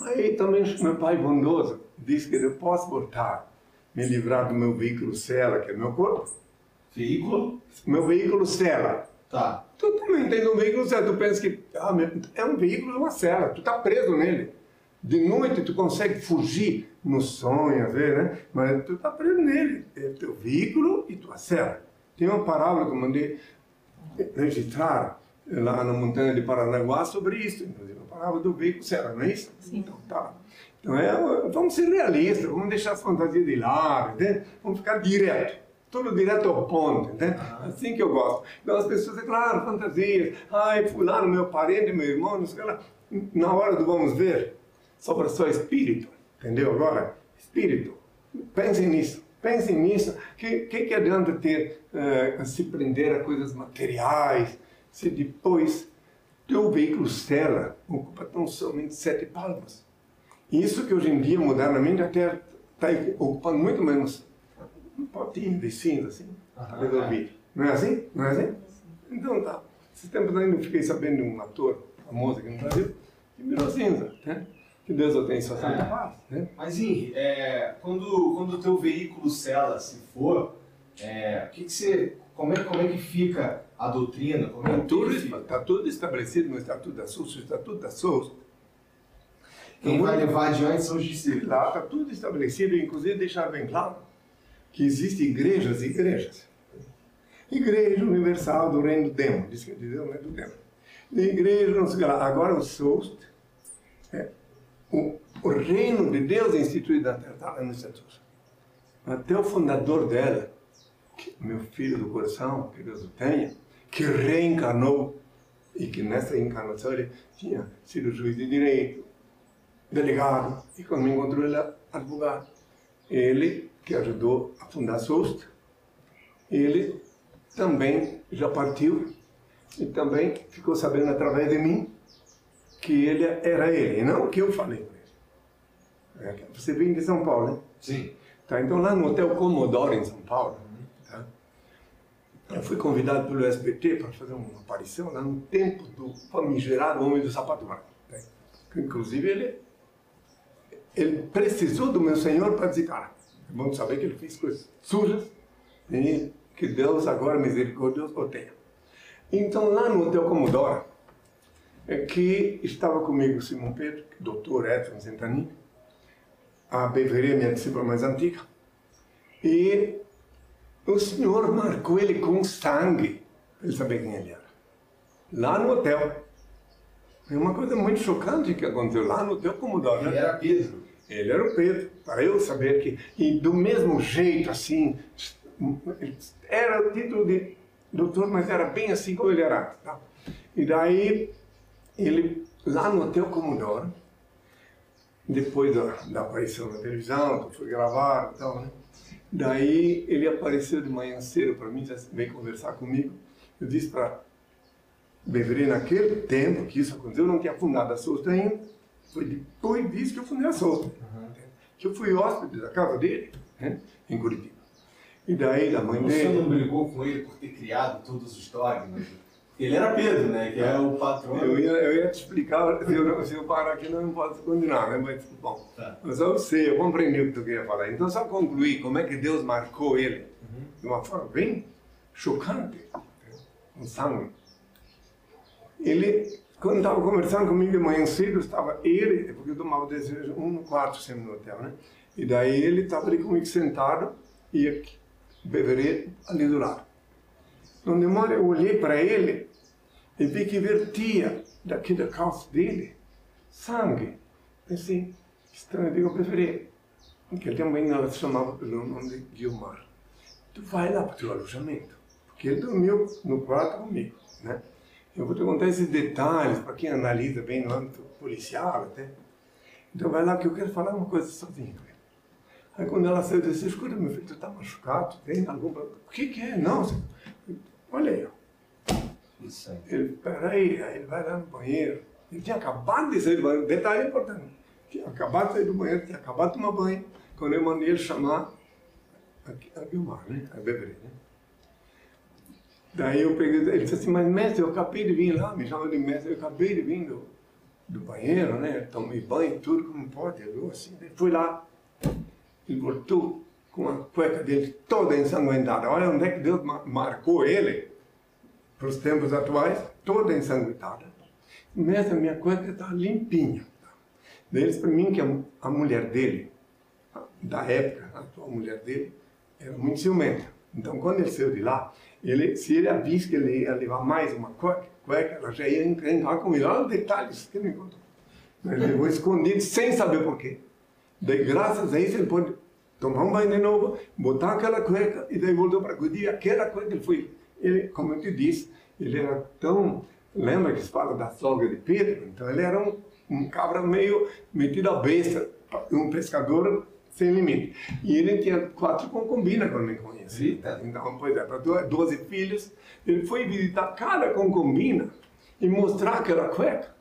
Aí também meu pai bondoso disse que eu posso voltar, me livrar do meu veículo cela, que é meu corpo. Veículo? Meu veículo cela. Tá. Tu também tem um veículo cela, tu pensa que ah, é um veículo, é uma cela, tu tá preso nele. De noite tu consegue fugir no sonho, às vezes, né? Mas tu tá preso nele. É teu veículo e tua cela. Tem uma parábola que eu mandei registrar lá na montanha de Paranaguá sobre isso, inclusive, a parábola do veículo cela, não é isso? Sim. Então, tá. Então, é, vamos ser realistas, vamos deixar as fantasias de lado, entende? Vamos ficar direto. Tudo direto ao ponto, entende? Assim que eu gosto. Então as pessoas dizem, claro, fantasias. Ai, fulano, meu parente, meu irmão, não sei lá. Na hora do vamos ver, sobra só espírito, entendeu? Agora, espírito. Pensem nisso. Pensem nisso. Que que, que adianta ter eh, se prender a coisas materiais, se depois teu veículo cela ocupa tão somente sete palmos. Isso que hoje em dia, modernamente, até está ocupando muito menos um potinho de cinza, assim, para resolver. Não é assim? Não é assim? Então tá. Esses tempos ainda eu fiquei sabendo de um ator famoso aqui no Brasil que virou cinza, né? Que Deus o tenha em sua paz, né? Mas Henri, é, quando, quando o teu veículo cela se for, é, que, que você. Como é, como é que fica a doutrina? Como é Está que tudo, está tudo estabelecido no Estatuto da SUS, o Estatuto da SUS. Quem vai levar adiante são os discípulos. Lá está tudo estabelecido, inclusive deixar bem claro que existem igrejas e igrejas. Igreja Universal do Reino do Demo, diz que diz o Reino do Demo. Igreja. Agora o SUS, é, o, o reino de Deus é instituído na terra, está lá no Estatuto. Até o fundador dela, meu filho do coração, que Deus o tenha, que reencarnou e que nessa encarnação ele tinha sido juiz de direito, delegado, e quando me encontrou ele advogado. Ele, que ajudou a fundar a SUST, ele também já partiu e também ficou sabendo através de mim que ele era ele, e não que eu falei com ele. É, Você vem de São Paulo, né? Sim. Tá, então lá no Hotel Commodore em São Paulo, tá? eu fui convidado pelo SBT para fazer uma aparição lá no tempo do famigerado Homem do Sapato Branco. tá? Inclusive ele, ele precisou do meu Senhor para dizer, cara, é bom saber que ele fez coisas sujas e que Deus agora misericordioso o tenha. Então lá no Hotel Commodore, é que estava comigo o Simão Pedro, doutor Edson Sentanin, a Beverê, minha discípula mais antiga. E o Senhor marcou ele com sangue, para ele saber quem ele era. Lá no hotel. É uma coisa muito chocante que aconteceu lá no hotel Comodoro. Ele Né? era Pedro. Ele era o Pedro, para eu saber que. E do mesmo jeito, assim, era o título de doutor, mas era bem assim como ele era. Tá? E daí, ele, lá no Hotel Comodoro, depois da, da aparição na televisão, que foi gravado e tal, né? Daí ele apareceu de manhã cedo para mim, já veio conversar comigo. Eu disse para Beverê, naquele tempo que isso aconteceu, eu não tinha fundado a Souza ainda. Foi depois disso que eu fundei a Souza. Que eu fui hóspede da casa dele, né? em Curitiba. E daí a mãe Você dele. não brigou com ele por ter criado todos os dogmas? Ele era Pedro, né? Que é o patrão. Eu ia, eu ia te explicar, se eu, se eu parar aqui não posso continuar, né? Mas, bom, Tá. mas eu sei, eu compreendi o que tu queria falar. Então, só concluir como é que Deus marcou ele de uma forma bem chocante, com sangue. Ele, quando estava conversando comigo de manhã cedo, estava ele, porque eu tomava desejo um no quarto sempre no hotel, né? E daí ele estava ali comigo sentado e eu beberei ali do lado. No demônio, eu olhei para ele e vi que vertia daqui da calça dele sangue. Pensei, estranho, eu preferi. Ele também ela se chamava pelo nome de Guilmar. Tu vai lá para o teu alojamento. Porque ele dormiu no quarto comigo, né? Eu vou te contar esses detalhes para quem analisa bem no âmbito policial até. Então vai lá que eu quero falar uma coisa sozinho. Aí quando ela saiu, eu disse, escuta meu filho, tu está machucado? Tem algum problema? O que que é? Não, olha aí. Isso aí. Ele, peraí, aí ele vai lá no banheiro. Ele tinha acabado de sair do banheiro, detalhe importante. Tinha acabado de sair do banheiro, tinha acabado de tomar banho, quando eu mandei ele chamar a, Guilmar, né? A beberê, né? Daí eu peguei, ele disse assim, mas mestre, eu acabei de vir lá, me chama de mestre, eu acabei de vir do, do banheiro, né? Tomei banho, tudo como pode, eu assim. Ele foi lá, ele voltou com a cueca dele toda ensanguentada. Olha onde é que Deus ma- marcou ele para os tempos atuais, toda ensanguentada. Mestre, minha cueca está limpinha. Ele disse para mim que a, a mulher dele, da época, a atual mulher dele, era muito ciumenta. Então, quando ele saiu de lá, ele, se ele avisse que ele ia levar mais uma cueca, cueca ela já ia encrencar com ele. Olha os detalhes que ele me contou. Mas ele levou escondido sem saber por quê. Daí, graças a isso, ele pôde tomar um banho de novo, botar aquela cueca e daí voltou para acudir aquela cueca. Ele foi, ele, como eu te disse, ele era tão. Lembra que se fala da sogra de Pedro? Então, ele era um, um cabra meio metido a besta, um pescador sem limite. E ele tinha quatro concubinas quando me conheci. Eita. Então, pois é, para 12 filhos, ele foi visitar cada concubina e mostrar aquela cueca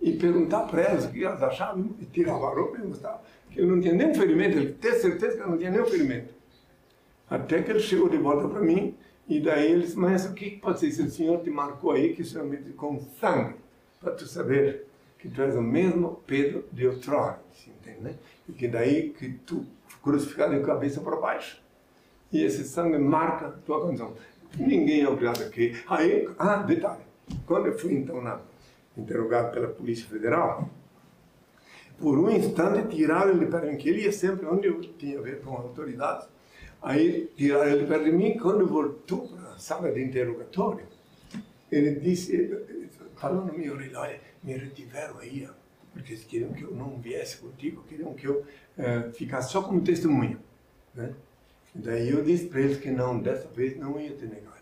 e perguntar para elas o que elas achavam e tirava a roupa e mostrava que ele não tinha nenhum ferimento, ele tinha certeza que não tinha nenhum ferimento. Até que ele chegou de volta para mim e daí ele disse, mas o que pode ser se o Senhor te marcou aí que me disse com sangue para tu saber que tu és o mesmo Pedro de outrora, entende, né? E que daí que tu crucificado de cabeça para baixo e esse sangue marca tua condição. Ninguém é obrigado a crer. Aí, ah, detalhe, quando eu fui então na, interrogado pela Polícia Federal, por um instante tiraram ele de mim, que ele ia sempre onde eu tinha a ver com autoridades. Aí tiraram ele perto de mim, quando voltou para a sala de interrogatório, ele disse, na minha orelha, olha, me retiveram aí, porque eles queriam que eu não viesse contigo, queriam que eu eh, ficasse só como testemunha. Né? Daí eu disse para eles que não, dessa vez não ia te negar.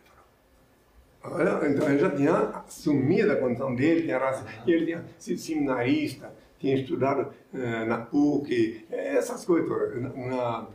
Olha, então ele já tinha assumido a condição dele, tinha raça, e ele tinha sido seminarista, tinha estudado eh, na PUC, essas coisas na, na-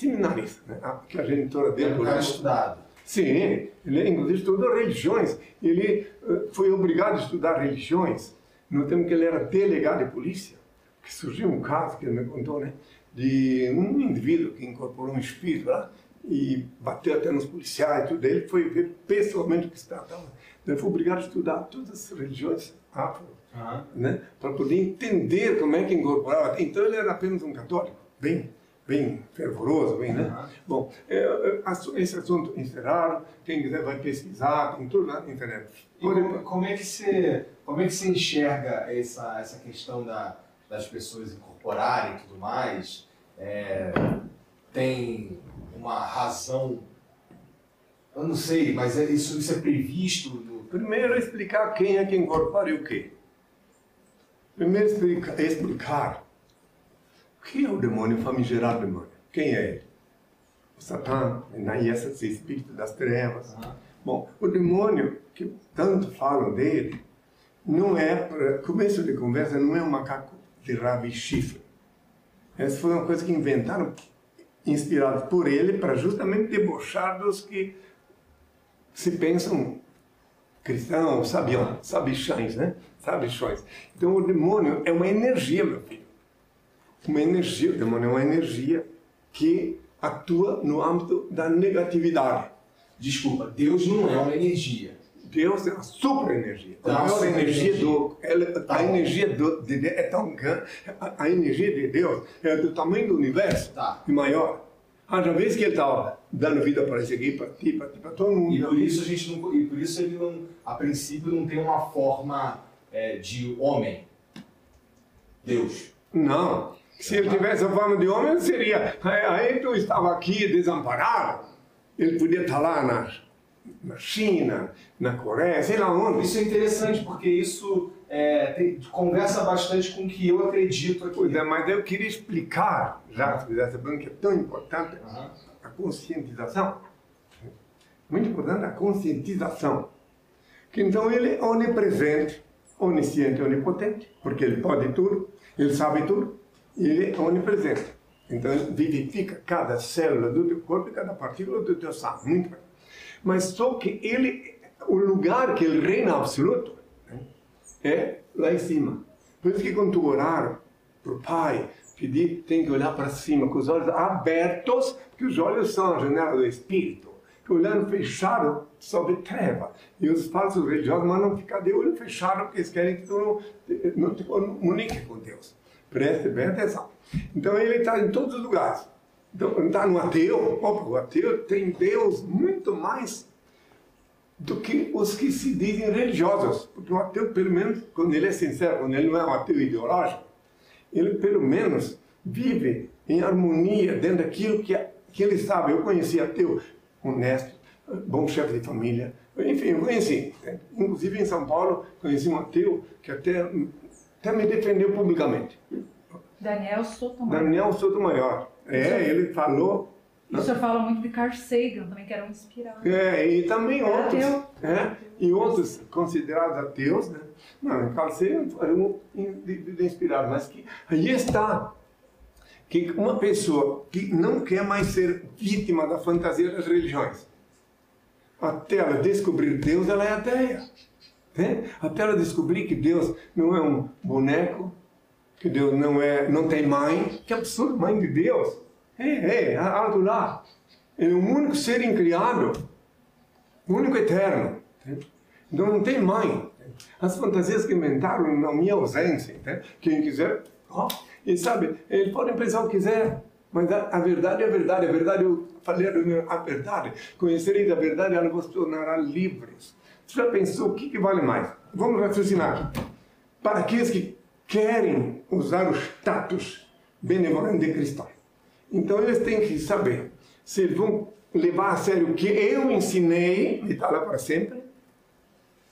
seminarista, né? a, que a genitora dele... Era um cara estudado. Sim, ele inclusive estudou religiões. Ele eh, foi obrigado a estudar religiões no tempo que ele era delegado de polícia. Que surgiu um caso que ele me contou, né? De um indivíduo que incorporou um espírito lá e bateu até nos policiais e tudo. Ele foi ver pessoalmente o que se tratava. Ele foi obrigado a estudar todas as religiões afro, Aham. né? Para poder entender como é que incorporava. Então ele era apenas um católico, bem, bem fervoroso, bem, né? Bom, é, é, esse assunto encerrado, quem quiser vai pesquisar, tem tudo na internet. E como, como é que você, como é que você enxerga essa, essa questão da, das pessoas incorporarem e tudo mais? É, tem uma razão, eu não sei, mas é- isso, isso é previsto no, Primeiro explicar quem é que incorpora e o quê. Primeiro explica, explicar o que é o demônio famigerado demônio. Quem é ele? O Satã, e esse espírito das trevas. Aham. Bom, o demônio, que tanto falam dele, não é, começo de conversa, não é um macaco de rabo e chifre. Essa foi uma coisa que inventaram, inspirado por ele, para justamente debochar dos que se pensam cristãos, sabião, sabichões, né? Sabichões. Então o demônio é uma energia, meu filho. Uma energia, o demônio é uma energia que atua no âmbito da negatividade. Desculpa, Deus não é uma energia. Deus é uma super energia. Tá, a maior energia energia. do. ela- Tá a bom. energia do, de Deus é tão grande. A, a energia de Deus é do tamanho do universo Tá. e maior. Haja vez que ele está dando vida para esse aqui, para ti, para ti, para todo mundo. E por isso a gente não, e por isso ele não, a princípio não tem uma forma é, de homem. Deus. Não. Se ele tivesse a forma de homem, ele seria. Aí aí tu estava aqui desamparado. Ele podia estar lá na, na China, na Coreia, sei lá onde. Isso é interessante porque isso é, tem- conversa bastante com o que eu acredito aqui. Pois é, mas eu queria explicar, já que sabendo que é tão importante, Aham. a conscientização. Muito importante a conscientização. Que então ele é onipresente, onisciente, onipotente, porque ele pode tudo, ele sabe tudo, ele é onipresente. Então ele vivifica cada célula do teu corpo e cada partícula do teu sangue. Muito bem. Mas só que ele, o lugar que ele reina absoluto, né, é lá em cima. Por isso que quando tu orar para o Pai, pedir, tem que olhar para cima, com os olhos abertos, porque os olhos são a janela do Espírito. Que olhando fechado, vê treva. E os falsos religiosos mandam ficar de olho fechado, porque eles querem que tu não, não te comunique com Deus. Preste bem atenção. Então ele está em todos os lugares. Então, está no ateu, o ateu tem Deus muito mais do que os que se dizem religiosos. Porque o ateu, pelo menos, quando ele é sincero, quando ele não é um ateu ideológico, ele pelo menos vive em harmonia dentro daquilo que, que ele sabe. Eu conheci ateu honesto, bom chefe de família, enfim, eu conheci. Inclusive em São Paulo, conheci um ateu que até, até me defendeu publicamente. Daniel Sotomayor. Daniel Sotomayor. É, ele falou E o senhor fala muito de Carl Sagan também, que era um inspirado. É, e também É outros, ateu. é, e outros considerados ateus, né? Não, Carl Sagan era um indivíduo inspirado, mas que aí está que uma pessoa que não quer mais ser vítima da fantasia das religiões, até ela descobrir Deus, ela é ateia. Né? Até ela descobrir que Deus não é um boneco, que Deus não é, não tem mãe, que absurdo, mãe de Deus. É, é, lá. Ele é o único ser incriado, o único eterno. né? Então não tem mãe. As fantasias que inventaram na minha ausência, né? quem quiser, ó, e sabe, eles podem pensar o que quiser, mas a, a verdade é a verdade, a verdade, eu falei a verdade, conhecereis a verdade, ela vos tornará livres. Você já pensou o que, que vale mais? Vamos raciocinar. Para aqueles que querem usar o status benevolente de cristão. Então eles têm que saber se vão levar a sério o que eu ensinei, e está lá para sempre,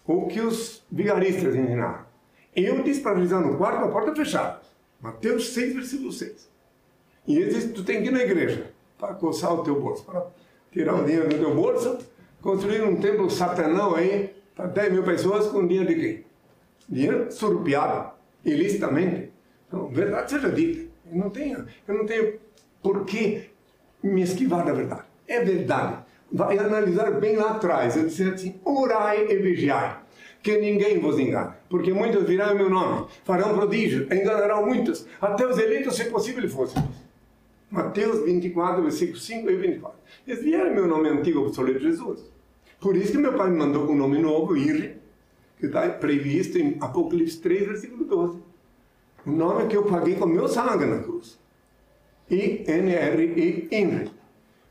ou o que os vigaristas ensinaram. Eu disse para realizar no quarto, a porta fechada. Mateus 6, versículo 6. E ele disse, tu tem que ir na igreja para coçar o teu bolso, para tirar o dinheiro do teu bolso, construir um templo satanão aí para 10 mil pessoas com dinheiro de quê? Dinheiro surrupiado, ilicitamente. Então, verdade seja dita. Eu não tenho, eu não tenho por que me esquivar da verdade. É verdade. Vai analisar bem lá atrás. Eu disse assim, orai e vigiai, que ninguém vos engane. Porque muitos virão em meu nome, farão prodígios, enganarão muitos, até os eleitos, se possível fossem. Mateus 24, versículos 5 e 24. Eles vieram meu nome antigo, obsoleto Jesus. Por isso que meu pai me mandou com um nome novo, Inri, que está previsto em Apocalipse 3, versículo 12. O nome que eu paguei com meu sangue na cruz. I-N-R-I, Inri.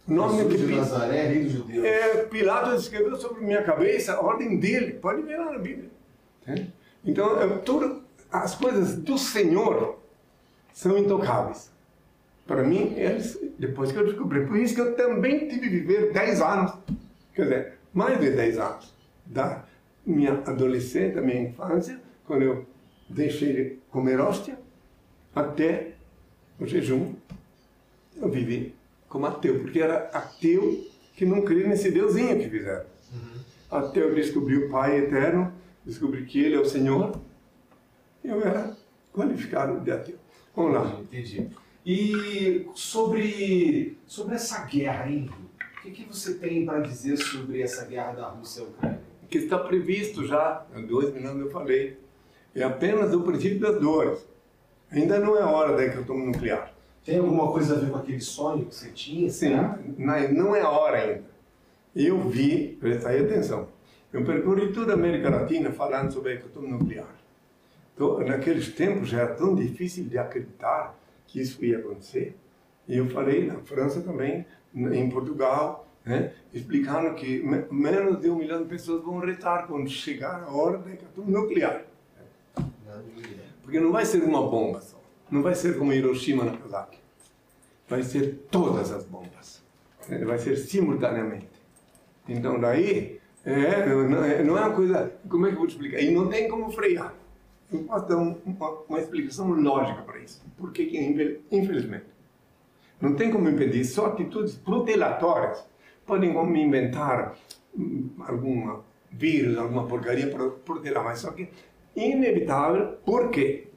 O nome Jesus que de Nazaré, rei dos judeus. é, Pilatos escreveu sobre minha cabeça a ordem dele. Pode ver lá na Bíblia. Né? Então, é, as coisas do Senhor são intocáveis. Para mim, eles, depois que eu descobri. Por isso que eu também tive que viver 10 anos. Quer dizer, mais de 10 anos. Da minha adolescência, da minha infância, quando eu deixei de comer hóstia, até o jejum, eu vivi como ateu, porque era ateu que não cria nesse deusinho que fizeram. Até eu descobri o Pai Eterno, descobri que Ele é o Senhor, eu era qualificado de ateu. Vamos lá. Entendi. E sobre, sobre essa guerra, hein? O que, que você tem para dizer sobre essa guerra da Rússia e a Ucrânia? que está previsto já, há dois minutos eu falei, é apenas o princípio das dores. Ainda não é hora da hecatombe nuclear. Tem alguma coisa a ver com aquele sonho que você tinha? Sim, na- não é hora ainda. Eu vi, presta aí atenção, eu percorri toda a América Latina falando sobre a hecatombe nuclear. Então, naqueles tempos já era tão difícil de acreditar que isso ia acontecer. E eu falei na França também, em Portugal, né, explicando que me- menos de um milhão de pessoas vão retar quando chegar a hora da hecatombe nuclear. Porque não vai ser uma bomba só. Não vai ser como Hiroshima e Nagasaki. Vai ser todas as bombas. Eh, Vai ser simultaneamente. Então daí, é, não, é, não é uma coisa... Como é que eu vou te explicar? E não tem como frear. Eu posso dar um- uma, uma explicação lógica para isso. Por que que, infel- infelizmente, não tem como impedir. Só atitudes protelatórias podem como inventar hum, alguma vírus, alguma porcaria para protelar. Mas só que inevitável. Por quê?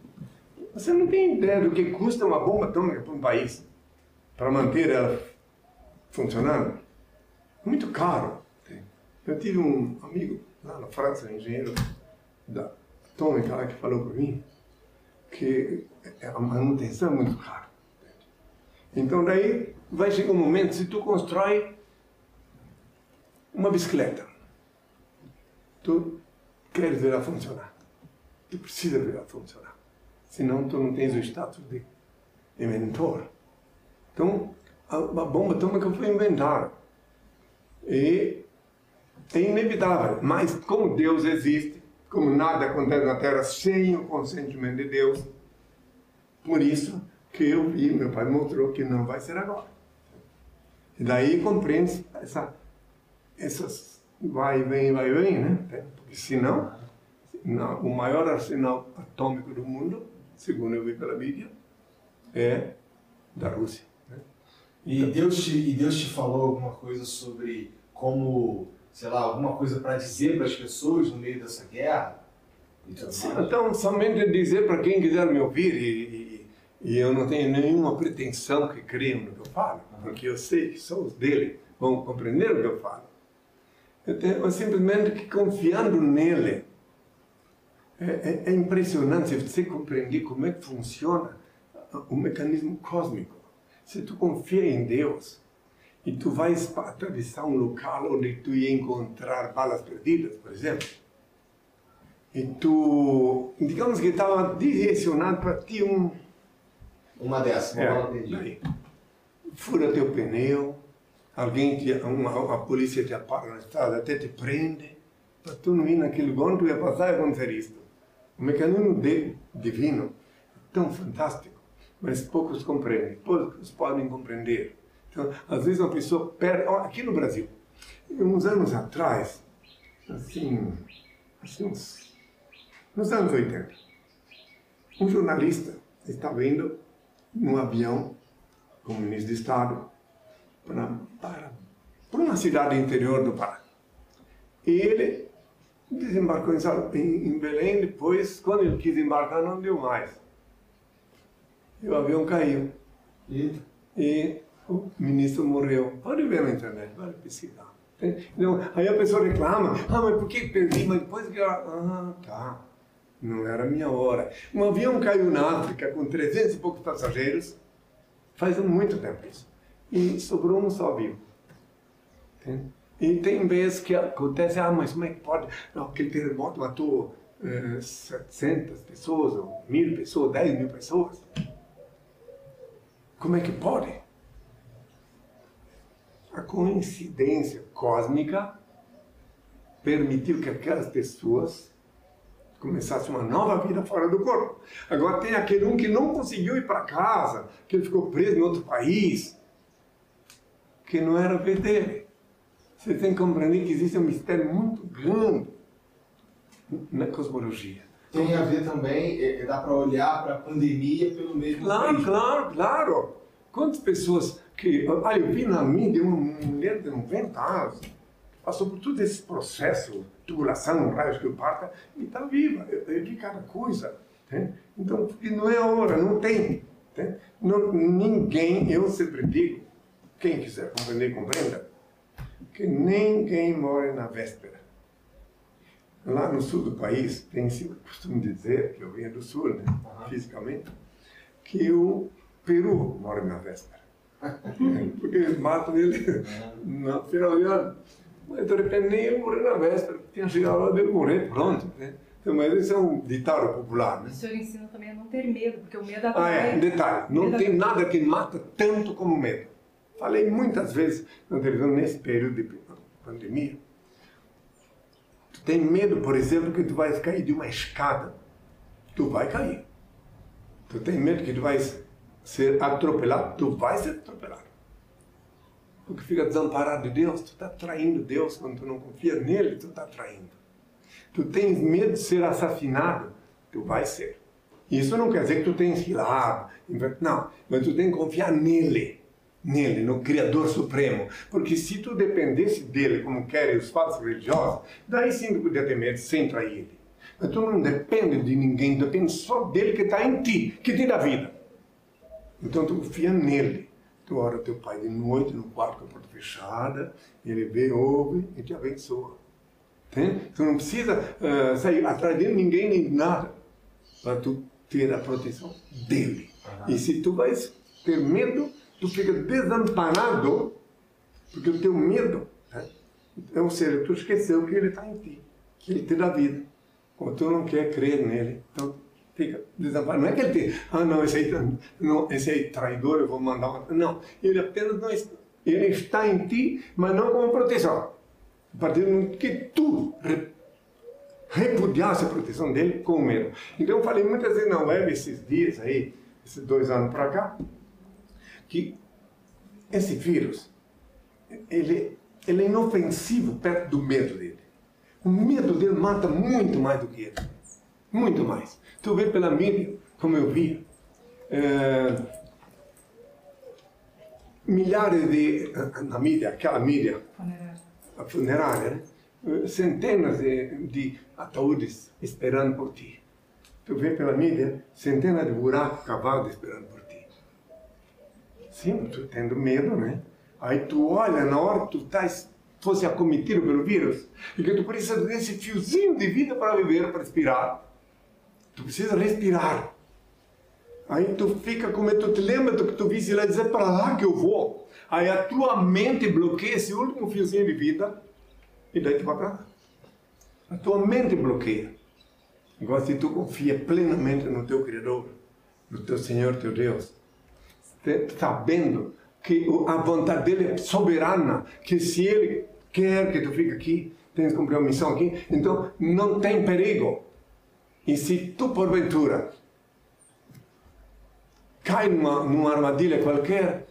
Você não tem ideia do que custa uma bomba atômica para um país para manter ela funcionando. Muito caro. Eu tive um amigo lá na França, um engenheiro da atômica, lá, que falou para mim que a manutenção é muito cara. Então daí vai chegar um momento, se tu constrói uma bicicleta, tu queres ver ela funcionar. Tu precisa ver ela funcionar. Senão tu não tens o status de inventor. Então, a, a bomba atômica foi inventada. E é inevitável. Mas como Deus existe, como nada acontece na Terra sem o consentimento de Deus, por isso que eu vi, meu pai mostrou que não vai ser agora. E daí compreende essa, essas vai vem, vai vem, né? Porque senão, na- o maior arsenal atômico do mundo, segundo eu vi pela Bíblia, é da Rússia. né? E Deus, te, e Deus te falou alguma coisa sobre como, sei lá, alguma coisa para dizer para as pessoas no meio dessa guerra? Então, somente dizer para quem quiser me ouvir, e, e, e eu não tenho nenhuma pretensão que creiam no que eu falo, porque eu sei que só os dele vão compreender o que eu falo. Eu tenho simplesmente que confiando nele. É, é, é impressionante você compreender como é que funciona o mecanismo cósmico. Se tu confia em Deus e tu vais pa- atravessar um local onde tu ia encontrar balas perdidas, por exemplo, e tu, digamos que estava direcionado para ti um, Uma dessas, uma é, daí, fura teu pneu, alguém te, uma, a polícia te apara na estrada, até te prende, para tu não ir naquele lugar onde tu ia passar e acontecer isto. O mecanismo de, divino é tão fantástico, mas poucos compreendem, poucos podem compreender. Então, às vezes uma pessoa perde, aqui no Brasil, uns anos atrás, assim, assim uns, nos anos 80, um jornalista estava indo num avião com o ministro de Estado para, para, para uma cidade interior do Pará. E ele desembarcou em Belém, depois, quando ele quis embarcar, não deu mais. E o avião caiu. E E o ministro morreu. Pode ver na internet, pode pesquisar. Então, aí a pessoa reclama, ah, mas por que perdi? Mas depois que ela... Ah, tá. Não era a minha hora. Um avião caiu na África com 300 e poucos passageiros, faz muito tempo isso. E sobrou um só vivo. E tem vezes que acontece, ah, mas como é que pode? Não, aquele terremoto matou eh, 700 pessoas, ou mil pessoas, 10 mil pessoas. Como é que pode? A coincidência cósmica permitiu que aquelas pessoas começassem uma nova vida fora do corpo. Agora tem aquele um que não conseguiu ir para casa, que ele ficou preso em outro país, que não era a vez dele. Você tem que compreender que existe um mistério muito grande na cosmologia. tem a ver também, é, é, dá para olhar para a pandemia pelo mesmo Claro, prisma. claro, claro. Quantas pessoas que. Olha, eu vi na mídia uma mulher de 90 anos, passou por todo esse processo, tubulação, raios que parta, e está viva. Eu, eu vi cada coisa. né? Então, porque não é a hora, não tem. né? Não, ninguém, eu sempre digo, quem quiser compreender, compreenda, que ninguém morre na véspera. Lá no sul do país, tem-se o costume de dizer, que eu venho do sul, né, Aham. fisicamente, que o peru morre na véspera. Porque eles matam ele no final de ano. Mas de repente nem ele morreu na véspera. Tinha chegado a hora dele morrer, pronto. Né? Então, mas isso é um ditado popular. Né? O senhor ensina também a não ter medo, porque o medo Ah, é, atrai. detalhe, não tem atrai. nada que mata tanto como medo. Falei muitas vezes na televisão nesse período de pandemia. Tu tem medo, por exemplo, que tu vais cair de uma escada. Tu vai cair. Tu tem medo que tu vais ser atropelado. Tu vai ser atropelado. Porque fica desamparado de Deus. Tu está traindo Deus quando tu não confia nele. Tu está traindo. Tu tens medo de ser assassinado. Tu vai ser. Isso não quer dizer que tu tens que ir lá. Não, mas tu tem que confiar nele. Nele, no Criador Supremo. Porque se tu dependesse dele, como querem os falsos religiosos, daí sim tu podia ter medo sem trair ele. Mas tu não depende de ninguém, depende só dele que está em ti, que te dá vida. Então tu confia nele. Tu ora teu pai de noite, no quarto com a porta fechada, ele vê, ouve e te abençoa. Entende? Tu não precisa ah, sair atrás de ninguém nem nada para tu ter a proteção dele. E se tu vais ter medo, tu fica desamparado, porque o teu medo, né? ou seja, tu esqueceu que ele está em ti, que ele te dá vida. Ou tu não quer crer nele, então fica desamparado. Não é que ele te, ah não, esse aí, não, esse aí traidor, eu vou mandar uma... Não, ele apenas não está, ele está em ti, mas não como proteção. A partir do momento que tu re- repudiasse a proteção dele com medo. Então eu falei muitas vezes na web esses dias aí, esses dois anos para cá, que esse vírus, ele, ele é inofensivo perto do medo dele. O medo dele mata muito mais do que ele. Muito mais. Tu vê pela mídia, como eu vi, eh, milhares de, na mídia, aquela mídia, Funerário. a funerária, né? Eh, centenas de, de ataúdes esperando por ti. Tu vê pela mídia centenas de buracos cavados esperando por ti. Sim, tu tendo medo, né? Aí tu olha na hora que tu estás, fosse acometido pelo vírus, e que tu precisa desse fiozinho de vida para viver, para respirar. Tu precisa respirar. Aí tu fica com medo, tu te lembra do que tu visse lá dizer para lá que eu vou. Aí a tua mente bloqueia esse último fiozinho de vida e daí tu vai para. A tua mente bloqueia. Agora se tu confia plenamente no teu Criador, no teu Senhor, teu Deus, sabendo que a vontade dele é soberana, que se ele quer que tu fique aqui, tens que cumprir uma missão aqui, então não tem perigo. E se tu porventura cai numa, numa armadilha qualquer,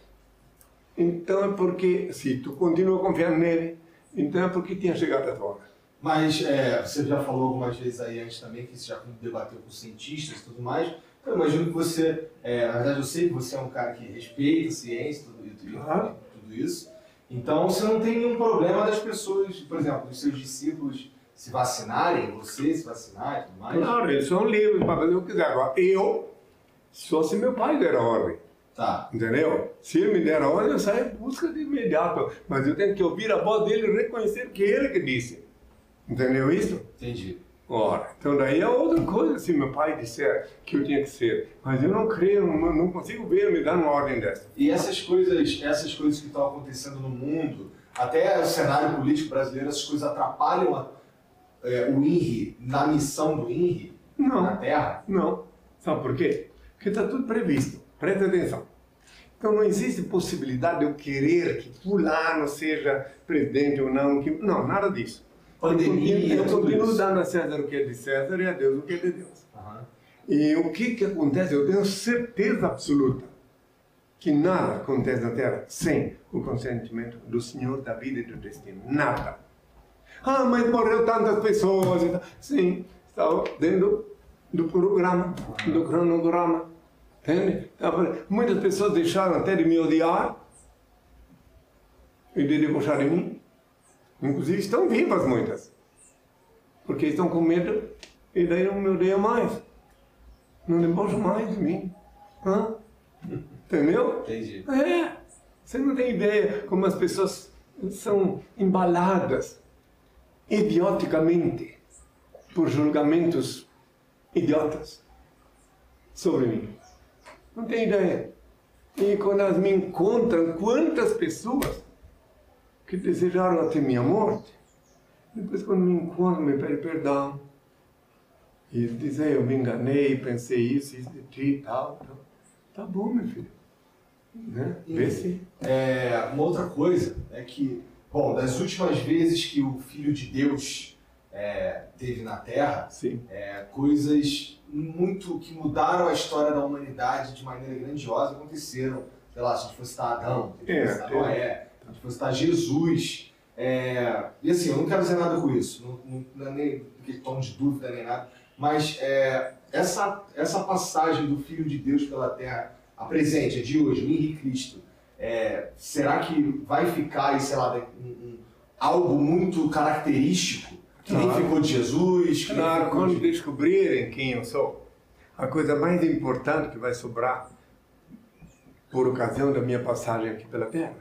então é porque, se tu continua confiando nele, então é porque tinha chegado a tua hora. Mas é, você já falou algumas vezes aí antes também que você já debateu com cientistas e tudo mais. Eu imagino que você, é, na verdade eu sei que você é um cara que respeita a ciência tudo, tudo, Claro. tudo isso. Então você não tem nenhum problema das pessoas, por exemplo, dos seus discípulos se vacinarem, você se vacinar e tudo mais. Claro, eles são livres para fazer o que quiser. Agora, eu, só se meu pai der a ordem. Tá. Entendeu? Se ele me der a ordem, eu saio em busca de imediato. Mas eu tenho que ouvir a voz dele e reconhecer que ele que disse. Entendeu isso? Entendi. Ora, então daí é outra coisa se meu pai disser que eu tinha que ser. Mas eu não creio, não, não consigo ver me dar uma ordem dessa. E essas coisas, essas coisas que estão acontecendo no mundo, até o cenário político brasileiro, essas coisas atrapalham a- é, o INRI na missão do INRI na Não, Terra? não. Sabe por quê? Porque está tudo previsto. Presta atenção. Então não existe possibilidade de eu querer que fulano seja presidente ou não. Que... Não, nada disso. Pandemia, eu continuo, eu dando a César o que é de César e a Deus o que é de Deus. Aham. E o que que acontece? Eu tenho certeza absoluta que nada acontece na Terra sem o consentimento do Senhor da vida e do destino. Nada. Ah, mas morreu tantas pessoas. Sim, estava dentro do programa, do cronograma. Entende? Estava- Muitas pessoas deixaram até de me odiar e de debochar de mim. Inclusive estão vivas muitas. Porque estão com medo e daí não me odeiam mais. Não debocham mais de mim. Hã? Entendeu? Entendi. É, você não tem ideia como as pessoas são embaladas idioticamente por julgamentos idiotas sobre mim. Não tem ideia. E quando elas me encontram, quantas pessoas que desejaram até minha morte, depois quando me encontram, me pedem perdão. E dizem, eu me enganei, pensei isso, isso de ti e tal, tal. Tá bom, meu filho. Né? Vê se. É, uma outra coisa é que, bom, das últimas vezes que o Filho de Deus é, teve na Terra, é, coisas muito que mudaram a história da humanidade de maneira grandiosa aconteceram. Sei lá, se a gente fosse citar Adão, se a gente É, fosse citar é. Noé, se a gente fosse citar Jesus. É, e assim, eu não quero dizer nada com isso, não, não, é nem aquele tom de dúvida nem nada, mas é, essa, essa passagem do Filho de Deus pela Terra, a presente, a de hoje, o Henrique Cristo, é, será que vai ficar, sei lá, um- um- algo muito característico? Que nem Claro. ficou de Jesus? que nem Claro, ficou quando de- descobrirem quem eu sou, a coisa mais importante que vai sobrar por ocasião da minha passagem aqui pela Terra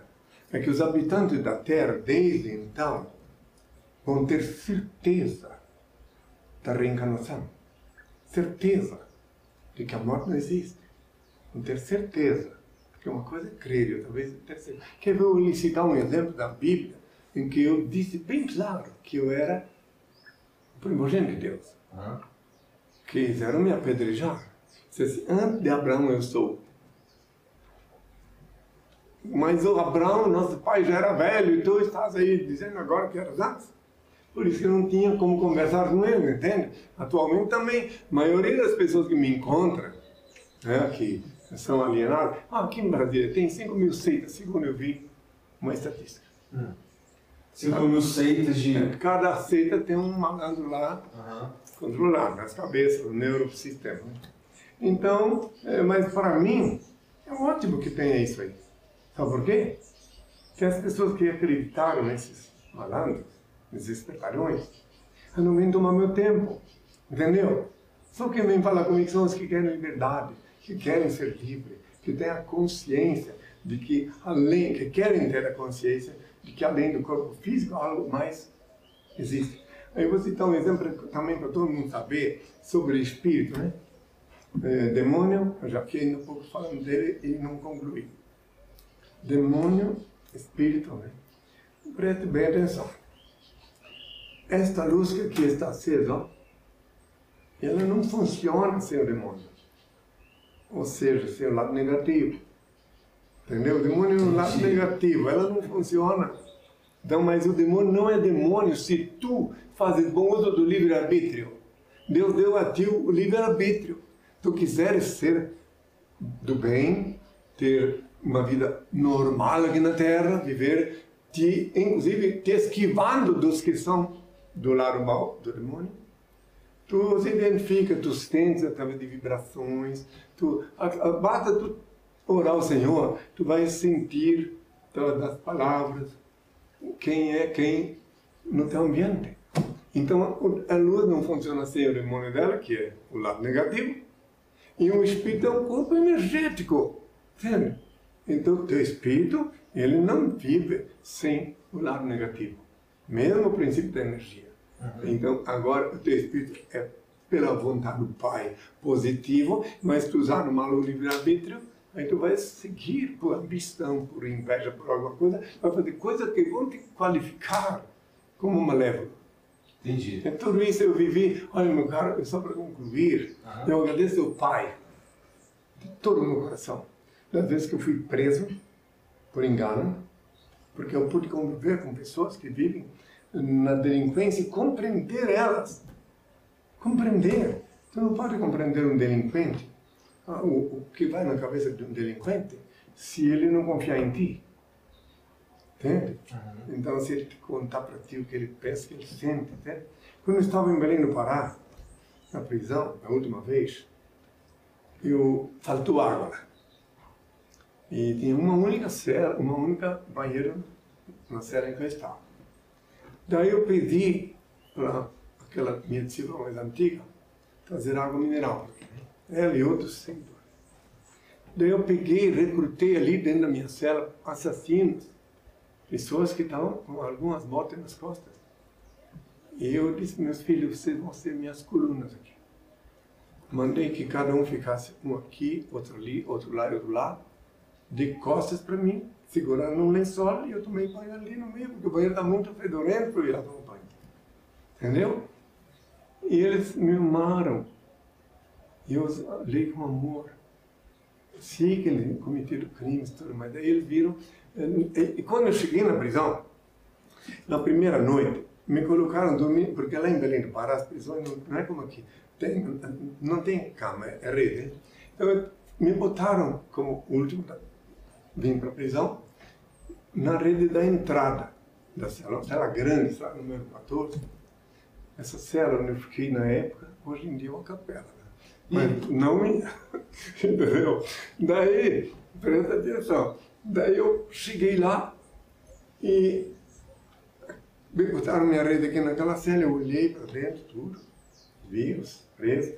é que os habitantes da Terra, desde então, vão ter certeza da reencarnação. Certeza de que a morte não existe. Vão ter certeza. Porque uma coisa é crer, outra vez é. Quer ver eu lhe citar um exemplo da Bíblia em que eu disse bem claro que eu era o primogênito de Deus. Aham. Quiseram me apedrejar. Disse assim, antes de Abraão eu sou. Mas o Abraão, nosso pai, já era velho e tu estás aí dizendo agora que eras antes. Por isso que eu não tinha como conversar com ele, entende? Atualmente também, a maioria das pessoas que me encontram, né, que são alienadas, ah, aqui em Brasília tem 5 mil seitas, segundo eu vi uma estatística. Cinco mil seitas de. Cada seita tem um malandro lá Aham. controlar nas cabeças, o neurosistema. né? Então, é, mas para mim, é ótimo que tenha isso aí. Sabe por quê? Que as pessoas que acreditaram nesses malandros, nesses espertalhões, não vêm tomar meu tempo. Entendeu? Só quem vem falar comigo são os que querem liberdade, que querem ser livres, que têm a consciência de que além, que querem ter a consciência de que além do corpo físico, algo mais existe. Aí eu vou citar um exemplo também para todo mundo saber sobre espírito, né? É, demônio, eu já fiquei um pouco falando dele e não concluí. Demônio, espírito, né? Preste bem atenção. Esta luz que aqui está acesa, ela não funciona sem o demônio. Ou seja, sem o lado negativo. Entendeu? O demônio é um lado negativo, ela não funciona. Então, mas o demônio não é demônio se tu fazes bom uso do livre-arbítrio. Deus deu a ti o livre-arbítrio. Tu quiseres ser do bem, ter uma vida normal aqui na Terra, viver, te, inclusive te esquivando dos que são do lado mal do demônio. Tu se identifica, tu sentes através de vibrações, tu, a- a- basta tu orar ao Senhor, tu vai sentir todas as palavras, quem é quem no teu ambiente. Então, a luz não funciona sem o demônio dela, que é o lado negativo, e o espírito é um corpo energético, entende? Então, o teu espírito, ele não vive sem o lado negativo, mesmo o princípio da energia. Então, agora, o teu espírito é pela vontade do Pai positivo, mas tu usar no mal livre-arbítrio, aí tu vai seguir por ambição, por inveja, por alguma coisa, vai fazer coisas que vão te qualificar como malévolo. Entendi. É tudo isso eu vivi. Olha, meu caro, só para concluir, Aham. eu agradeço ao Pai de todo o meu coração. Das vezes que eu fui preso por engano, porque eu pude conviver com pessoas que vivem na delinquência e compreender elas. Compreender. Tu não pode compreender um delinquente, ah, o, que vai na cabeça de um delinquente, se ele não confiar em ti. Entende? Então, se ele te contar para ti o que ele pensa, o que ele sente, entende? Quando eu estava em Belém do Pará, na prisão, a última vez, eu faltou água lá. E tinha uma única cela, uma única banheira na cela em que eu estava. Daí eu pedi para aquela discípula mais antiga trazer água mineral. Ela e outros seguidores. Daí eu peguei, recrutei ali dentro da minha cela assassinos, pessoas que estavam com algumas mortes nas costas. E eu disse, meus filhos, vocês vão ser minhas colunas aqui. Mandei que cada um ficasse um aqui, outro ali, outro lá e outro lá. de costas para mim, segurando um lençol e eu tomei banho ali no meio, porque o banheiro está muito fedorento para eu ir lá tomar banho. Entendeu? E eles me amaram. E eu olhei com amor. Sei que eles cometeram crimes, tudo, mas daí eles viram. E, e quando eu cheguei na prisão, na primeira noite, me colocaram dormir, porque lá em Belém do Pará as prisões não, é como aqui, tem, não tem cama, é rede. Então me botaram como último, vim para a prisão, na rede da entrada da cela, uma cela grande, cela número 14. Essa cela onde eu fiquei na época, hoje em dia é uma capela. Né? Mas não me. Entendeu? Daí, presta atenção, daí eu cheguei lá e botaram minha rede aqui naquela cela, eu olhei para dentro, tudo, vi os presos,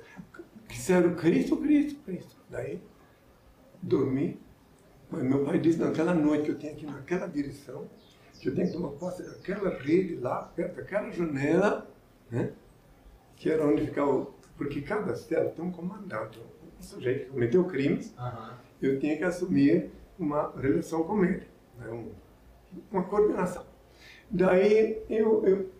disseram Cristo, Cristo, Cristo. Daí, dormi, mas meu pai disse naquela noite que eu tinha que ir naquela direção, que eu tinha que tomar posse daquela rede lá, perto daquela janela, né? que era onde ficava, porque cada cela tem um comandante, um sujeito que cometeu crimes, Aham. eu tinha que assumir uma relação com ele, né? um, uma coordenação. Daí eu, eu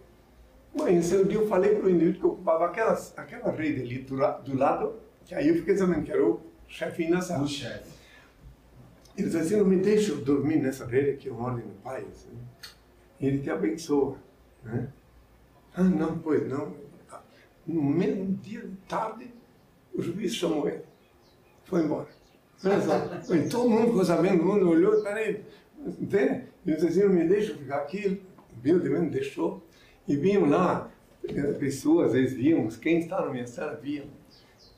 mas esse dia eu falei para o indivíduo que ocupava aquela, aquela rede ali do, do lado, que aí eu fiquei sabendo que era o chefinho da sala. O chefe. Ele disse assim, não me deixa eu dormir nessa rede que é uma ordem do pai. Assim. E ele te abençoa. Né? Ah, não, pois não. No mesmo dia de tarde, o juiz chamou ele. Foi embora. Olha só. E todo mundo ficou sabendo, todo mundo olhou, peraí, entende? Ele disse assim, não me deixa ficar aqui. Humildemente deixou. E vinham lá eh, pessoas, eles viam, quem está na minha sala viam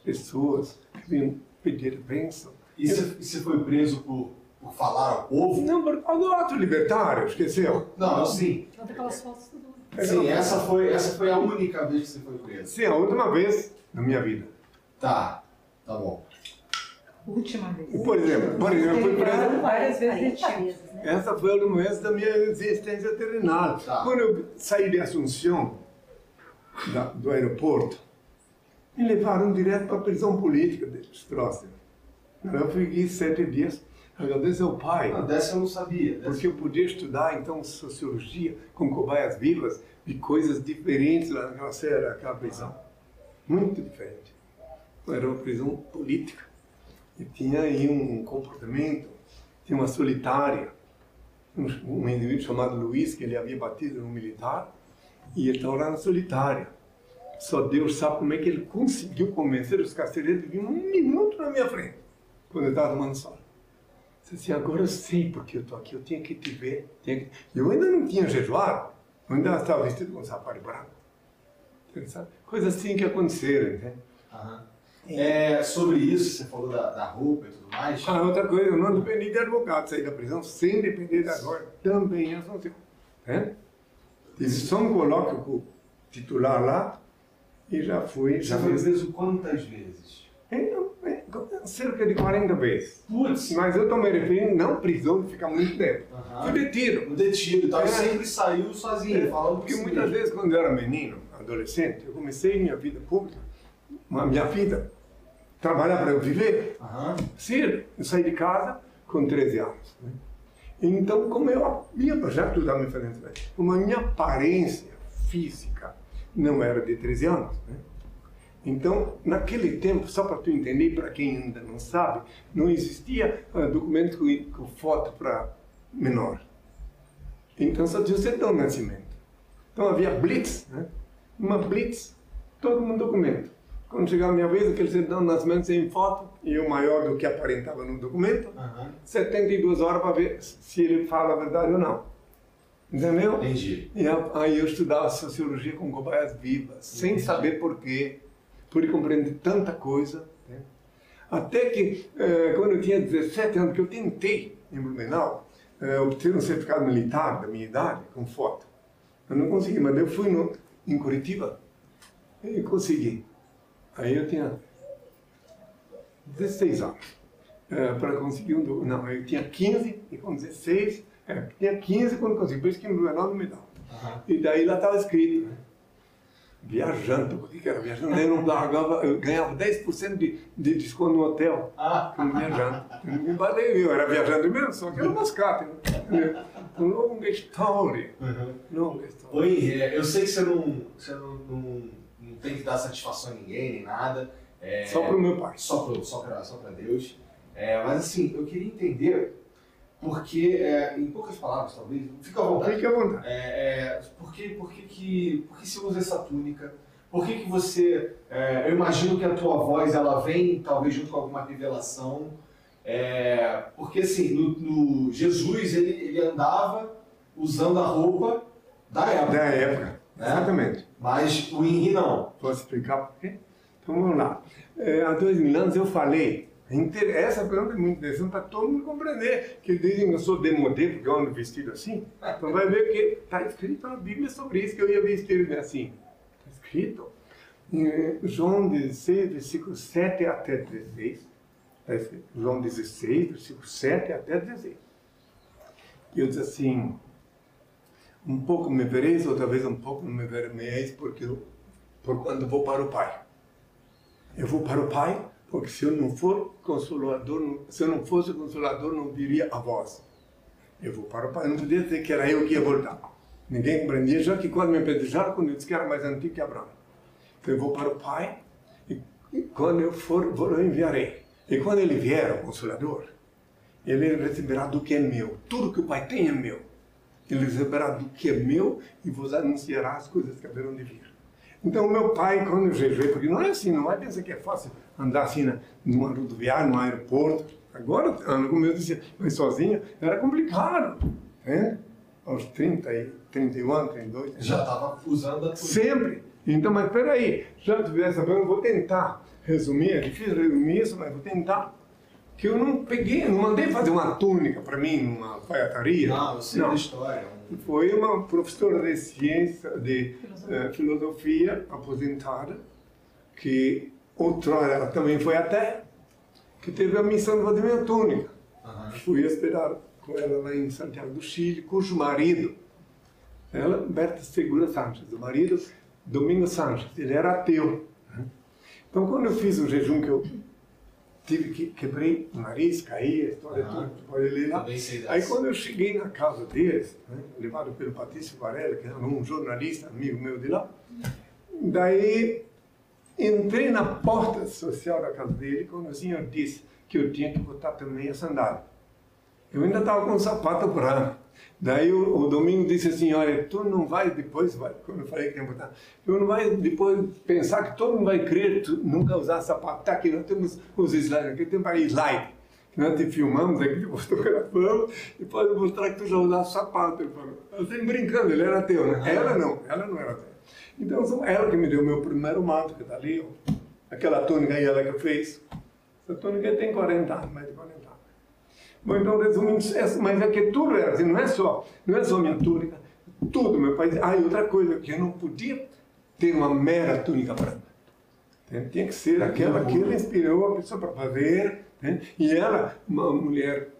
pessoas que vinham pedir bênção. E você, e foi preso por, por falar ao povo? Não, por causa do ato libertário, esqueceu? Não, não, sim. Não tem aquelas fotos tudo. Sim, essa foi, essa foi a única vez que você foi preso. Sim, a última vez na minha vida. Tá, tá bom. Última vez. Por exemplo, por exemplo, eu fui preso. Várias vezes 40 retido. vezes, né? Essa foi a última vez da minha existência terrenal. Tá. Quando eu saí de Assunção, da- do aeroporto, me levaram direto para a prisão política de Stroessner. Eu fiquei sete dias. Agradeço ao pai. Não, dessa eu não sabia. Dessa... Porque eu podia estudar, então, sociologia com cobaias vivas de coisas diferentes lá naquela cela, naquela prisão. Muito diferente. Era uma prisão política. E tinha aí um comportamento, tinha uma solitária. Um, indivíduo chamado Luiz, que ele havia batido no militar, e ele estava lá na solitária. Só Deus sabe como é que ele conseguiu convencer os carcereiros de vir um minuto na minha frente, quando eu estava tomando sol. Disse assim, agora eu sei porque eu estou aqui, eu tinha que te ver. que... Eu ainda não tinha jejuado, eu ainda estava vestido com um sapato branco. Coisas assim que aconteceram, entende? Aham. É, sobre isso, você falou da, da roupa e tudo mais. Ah, outra coisa, eu não dependi de advogado, saí da prisão sem depender de advogado, também em Assunção. Né? Tive só um colóquio com o titular lá e já fui. Já foi preso quantas vezes? É, é, cerca de 40 vezes. Putz! Mas eu me referindo não prisão de ficar muito tempo. Aham. Fui detido. No detido e tal, É. sempre saiu sozinho, falando Porque muitas vezes, quando eu era menino, adolescente, eu comecei minha vida pública, a minha vida, trabalhar para eu viver. Aham. Cedo, eu saí de casa com 13 anos. né? Então, como eu já estudar me fazendo bem, como a minha aparência física não era de 13 anos, né? Então, naquele tempo, só para tu entender, para quem ainda não sabe, não existia ah, documento com, foto para menor. Então, só tinha o certidão de nascimento. Então, havia blitz, né? Uma blitz, todo mundo documento. Quando chegava a minha vez, aquele certidão de nascimento sem foto, e o maior do que aparentava no documento, Aham. 72 horas para ver se ele fala a verdade ou não. Entendeu? Entendi. E aí eu estudava sociologia com cobaias vivas, sem Entendi. saber porquê, pude compreender tanta coisa. né? Até que, eh, quando eu tinha 17 anos, que eu tentei, em Blumenau, eh, obter um certificado militar da minha idade, com foto. Eu não consegui, mas eu fui no, em Curitiba e consegui. Aí eu tinha 16 anos para conseguir um. Não, eu tinha 15 e com 16, é, tinha 15 quando consegui, por isso que em Blumenau não me dava. Aham. E daí lá estava escrito, né? Viajando, porque que era viajando, eu não pagava, eu ganhava 10% de, de desconto no hotel, Ah, viajando. Eu não me embalei, eu era viajando mesmo, só que era mascate. Né? Longa história, longa história. Oi, é, eu sei que você não, você não, não, não tem que dar satisfação a ninguém, nem nada. É, Só para o meu pai. só para só pra, só pra Deus. É, mas assim, eu queria entender, porque, é, em poucas palavras talvez, fica à vontade. Fique à vontade. É, é, por, que, por, que, que, por que você usa essa túnica? Por que, que você. é, eu imagino que a tua voz ela vem talvez junto com alguma revelação. É, porque assim, no, no Jesus ele, ele andava usando a roupa da época. Da época, né? exatamente. Mas o Henri não. Posso explicar por quê? Então vamos lá. É, há dois mil anos eu falei, essa pergunta é muito interessante para todo mundo compreender, que dizem que eu sou demodé porque eu ando vestido assim. Então vai ver que está escrito na Bíblia sobre isso, que eu ia vestir assim. Está escrito em João 16, versículo 7 até 16. Está escrito, João 16, versículo 7 até 16. E eu disse assim, um pouco me vereis, outra vez um pouco me vereis, porque eu, por quando vou para o Pai. Eu vou para o Pai, porque se eu não for consolador, se eu não fosse consolador, não viria a vós. Eu vou para o Pai. Eu não podia dizer que era eu que ia voltar. Ninguém compreendia, já que quando me apedrejaram, quando eu disse que era mais antigo que Abraão. Então eu vou para o Pai, e, e quando eu for, vou, eu enviarei. E quando ele vier, o Consolador, ele receberá do que é meu. Tudo que o Pai tem é meu. Ele receberá do que é meu e vos anunciará as coisas que haverão de vir. Então, meu pai, quando eu jejuei, porque não é assim, não vai pensar que é fácil andar assim na, numa rodoviária, no aeroporto. Agora, como eu disse, mas sozinho, era complicado. Né? Aos 30, e 31 anos, 32. Já estava usando a túnica. Sempre. Então, mas peraí, já tivesse sabendo, eu vou tentar resumir, é difícil resumir isso, mas vou tentar. Que eu não peguei, não mandei fazer uma túnica para mim numa alfaiataria. Não, eu sei da história. Foi uma professora de ciência, de eh, filosofia, aposentada, que outrora ela também foi até, que teve a missão de fazer minha túnica. Aham. Fui esperar com ela lá em Santiago do Chile, cujo marido, ela, Berta Segura Sanches, o marido, Domingo Sanches, ele era ateu. Então, quando eu fiz o jejum que eu tive que quebrei o nariz, caí, a história Aham. toda, pode ler lá. Aí quando eu cheguei na casa deles, né, levado pelo Patrício Varela, que era um jornalista, amigo meu de lá, daí entrei na porta social da casa dele quando o senhor disse que eu tinha que botar também a sandália. Eu ainda estava com o sapato branco. Daí o, o Domingo disse assim, olha, tu não vai depois, vai, quando eu falei que ia botar, tu não vai depois pensar que todo mundo vai crer tu nunca usar sapato. Tá aqui, nós temos os slides, aqui tem para slide. Que nós te filmamos aqui, te fotografamos, e pode mostrar que tu já usava sapato. Ele falou, assim, brincando, ele era ateu, né? Ela não, ela não era ateu. Então, ela que me deu o meu primeiro manto, que está ali, ó. aquela túnica aí, ela que fez. Essa túnica tem 40 anos, mais de 40 anos. Bom, então, resumindo, mas é que tudo era assim, não é só, não é só minha túnica, tudo, meu pai ah, e outra coisa, que eu não podia ter uma mera túnica branca. Tinha que ser aquela que ele inspirou a pessoa para fazer. né? E ela, uma mulher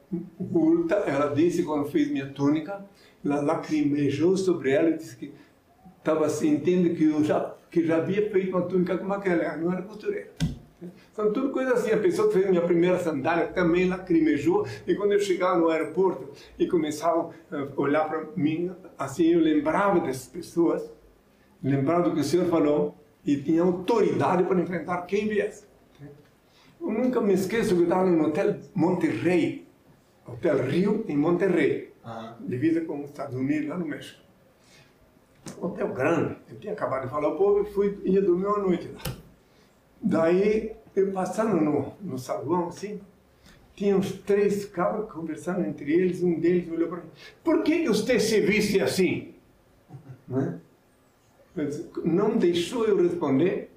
culta, ela disse quando fez minha túnica, ela lacrimejou sobre ela e disse que estava sentindo que eu já, que já havia feito uma túnica como aquela, ela não era costureira. São tudo coisas assim. A pessoa que fez minha primeira sandália também lacrimejou. E quando eu chegava no aeroporto e começavam a olhar para mim, assim, eu lembrava dessas pessoas, lembrava do que o Senhor falou e tinha autoridade para enfrentar quem viesse. Eu nunca me esqueço que eu estava no Hotel Monterrey, Hotel Rio, em Monterrey, Aham. divisa com os Estados Unidos, lá no México. Hotel grande. Eu tinha acabado de falar ao povo e fui, ia dormir uma noite lá. Daí, eu passando no, no salão, assim, tinha uns três cabras conversando entre eles, um deles olhou para mim, por que você se viste assim? Né? Não deixou eu responder,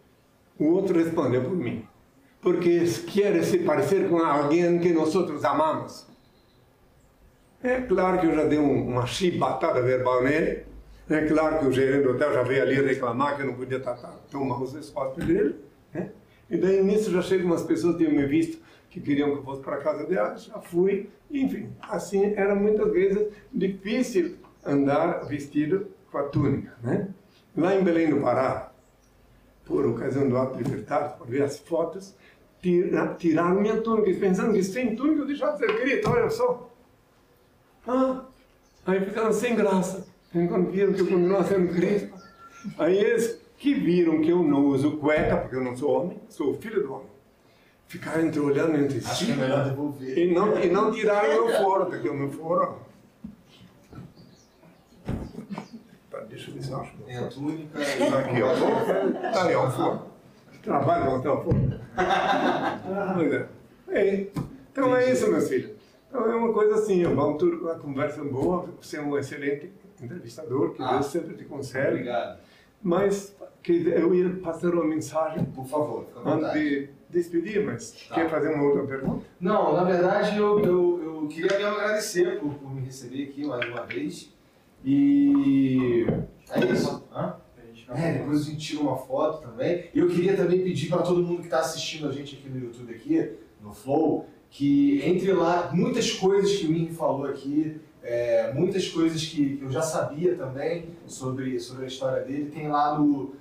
o outro respondeu por mim. Porque quer se parecer com alguém que nós outros amamos. É claro que eu já dei um- uma chibatada verbal nele. É claro que o gerente do hotel já veio ali reclamar que eu não podia tratar tão mal os espaços dele. Né? E daí nisso já chegam umas pessoas que tinham me visto que queriam que eu fosse para a casa delas, já fui. Enfim, assim era muitas vezes difícil andar vestido com a túnica. Né? Lá em Belém do Pará, por ocasião do ato libertário, por ver as fotos, tira, tiraram minha túnica, pensando que sem túnica eu deixava de ser Cristo, olha só. Ah, aí ficaram sem graça, viram que eu continuava sendo Cristo. Aí eles que viram que eu não uso cueca, porque eu não sou homem, sou filho do homem, ficaram entre olhando entre Acho si que é melhor devolver. e não, e não tiraram meu foro, porque o meu foro. Tá, deixa eu ver se eu acho. Tem a túnica Tá aqui, ó. Tá aí, ó, o foro. Trabalho com o foro. Pois é. É. Então é isso, meus filhos. Então é uma coisa assim, vamos tudo com uma conversa boa, você é um excelente entrevistador, que Ah. Deus sempre te concede. Obrigado. Mas que eu ia passar uma mensagem Por favor, antes de despedir, mas Tá. quer fazer uma outra pergunta? Não, na verdade eu, eu, eu queria mesmo agradecer por, por me receber aqui mais uma vez. E é isso. Hã? É, depois a gente tira uma foto também. E eu queria também pedir para todo mundo que está assistindo a gente aqui no YouTube, aqui, no Flow, que entre lá muitas coisas que o Henry falou aqui, é, muitas coisas que, que eu já sabia também sobre, sobre a história dele, tem lá no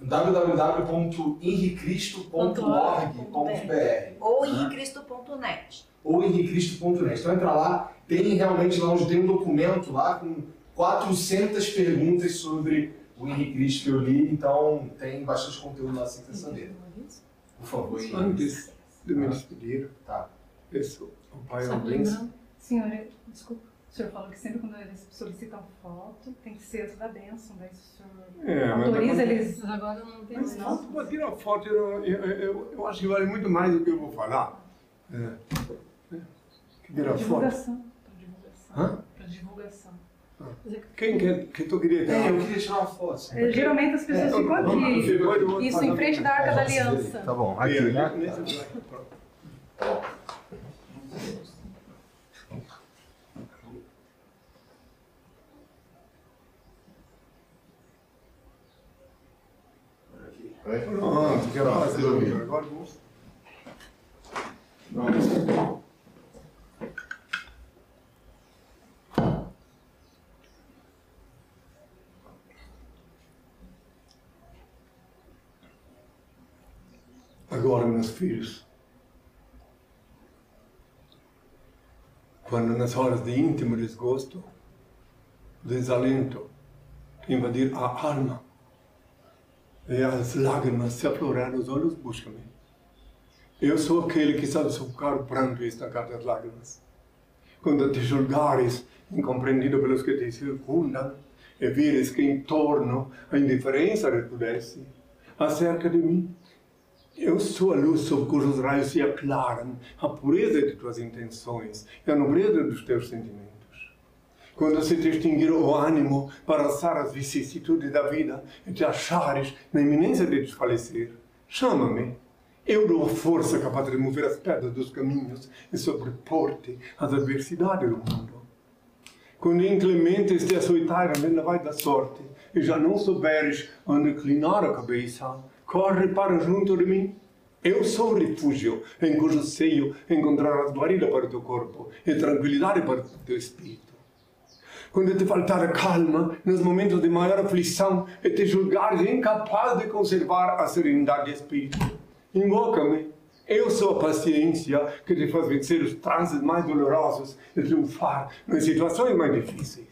www.henricristo.org.br Ou henricristo.net. ou henricristo.net. Então entra lá, tem realmente lá, onde tem um documento lá com 400 perguntas sobre o Henrique Cristo que eu li, então tem bastante conteúdo lá sem saber. Por favor, Henrique. Antes de me despedir, Tá. peço ao Pai Só Albins lembrando, senhor, desculpa, o senhor falou que sempre quando eles solicitam foto, tem que ser da bênção, daí se o senhor É, mas autoriza eles... Agora não tem Mas não. foto, pode tirar foto, eu, eu, eu, eu acho que vale muito mais do que eu vou falar. É. É. Que tirar foto. Divulgação. Pra divulgação. Hã? Pra divulgação. Quem quer que tu queria É, eu queria tirar uma foto. É, geralmente as pessoas ficam Você aqui. Isso em frente da Arca da Aliança. Tá bom, Aqui, né? Nesse Pronto. Agora eu vou. Agora, meus filhos, quando nas horas de íntimo desgosto, desalento, invadir a alma, e as lágrimas se aflorar nos olhos, busca-me. Eu sou aquele que sabe sufocar o pranto e estancar as lágrimas. Quando te julgares incompreendido pelos que te circundam, e vires que em torno a indiferença recrudesce, acerca de mim, eu sou a luz sob cujos raios se aclaram a pureza de tuas intenções e a nobreza dos teus sentimentos. Quando se te extinguir o ânimo para alçar as vicissitudes da vida e te achares na iminência de desfalecer, chama-me. Eu dou a força capaz de remover as pedras dos caminhos e sobrepor-te às adversidades do mundo. Quando inclemente este açoitar a vendaval da sorte e já não souberes onde inclinar a cabeça, corre para junto de mim. Eu sou o refúgio em cujo seio encontrarás guarida para o teu corpo e tranquilidade para o teu espírito. Quando te faltar calma nos momentos de maior aflição e te julgares incapaz de conservar a serenidade de espírito, invoca-me. Eu sou a paciência que te faz vencer os transes mais dolorosos e triunfar nas situações mais difíceis.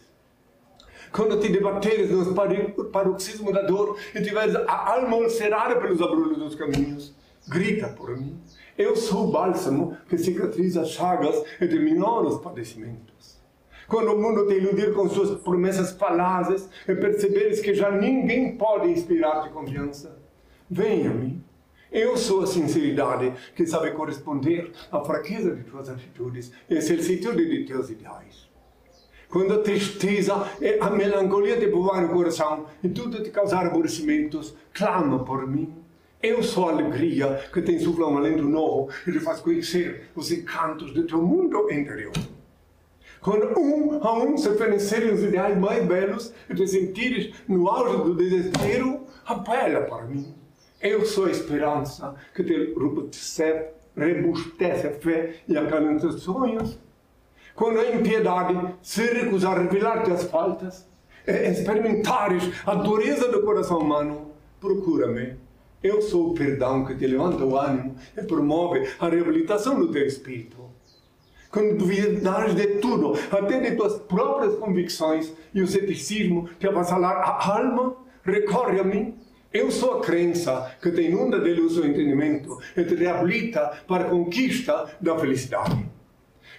Quando te debateres nos pari- paroxismos da dor e tiveres a alma ulcerada pelos abrolhos dos caminhos, grita por mim. Eu sou o bálsamo que cicatriza as chagas e diminui os padecimentos. Quando o mundo te iludir com suas promessas falazes e perceberes que já ninguém pode inspirar-te confiança, venha a mim. Eu sou a sinceridade que sabe corresponder à fraqueza de tuas atitudes e à solicitude de teus ideais. Quando a tristeza e a melancolia te povoar o coração e tudo te causar aborrecimentos, clama por mim. Eu sou a alegria que te insufla um alento novo e te faz conhecer os encantos do teu mundo interior. Quando um a um se oferecerem os ideais mais belos e te sentires no auge do desespero, apela para mim. Eu sou a esperança que te robustece, a fé e acalenta os sonhos. Quando a impiedade se recusar a revelar-te as faltas, e experimentares a dureza do coração humano, procura-me. Eu sou o perdão que te levanta o ânimo e promove a reabilitação do teu espírito. Quando duvidares de tudo, até de tuas próprias convicções, e o ceticismo te avassalar a alma, recorre a mim. Eu sou a crença que te inunda de luz o entendimento e te reabilita para a conquista da felicidade.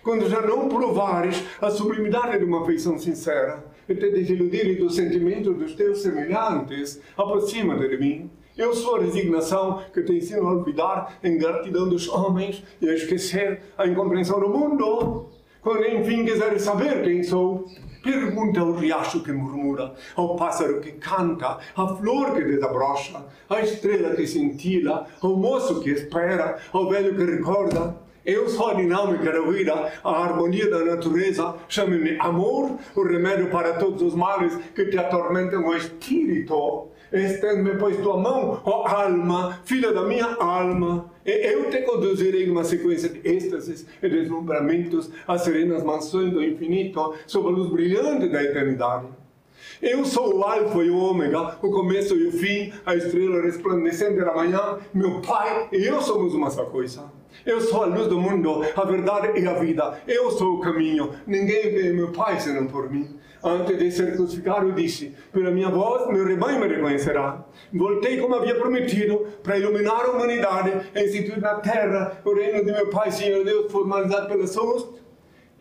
Quando já não provares a sublimidade de uma afeição sincera e te desiludires dos sentimentos dos teus semelhantes, aproxima-te de mim. Eu sou a resignação que te ensino a olvidar a ingratidão dos homens e a esquecer a incompreensão do mundo. Quando enfim quiseres saber quem sou, pergunta ao riacho que murmura, ao pássaro que canta, à flor que desabrocha, à estrela que cintila, ao moço que espera, ao velho que recorda. Eu sou a dinâmica da vida, a harmonia da natureza. Chame-me amor, o remédio para todos os males que te atormentam o espírito. Estende-me, pois, tua mão, ó alma, filha da minha alma, eu te conduzirei numa sequência de êxtases e deslumbramentos às serenas mansões do infinito, sob a luz brilhante da eternidade. Eu sou o Alfa e o Ômega, o começo e o fim, a estrela resplandecente da manhã. Meu Pai e eu somos uma só coisa. Eu sou a luz do mundo, a verdade e a vida. Eu sou o caminho. Ninguém vê meu Pai senão por mim. Antes de ser crucificado, disse: Pela minha voz, meu rebanho me reconhecerá. Voltei como havia prometido, para iluminar a humanidade instituir na terra o reino de meu Pai, Senhor Deus, formalizado pelas suas.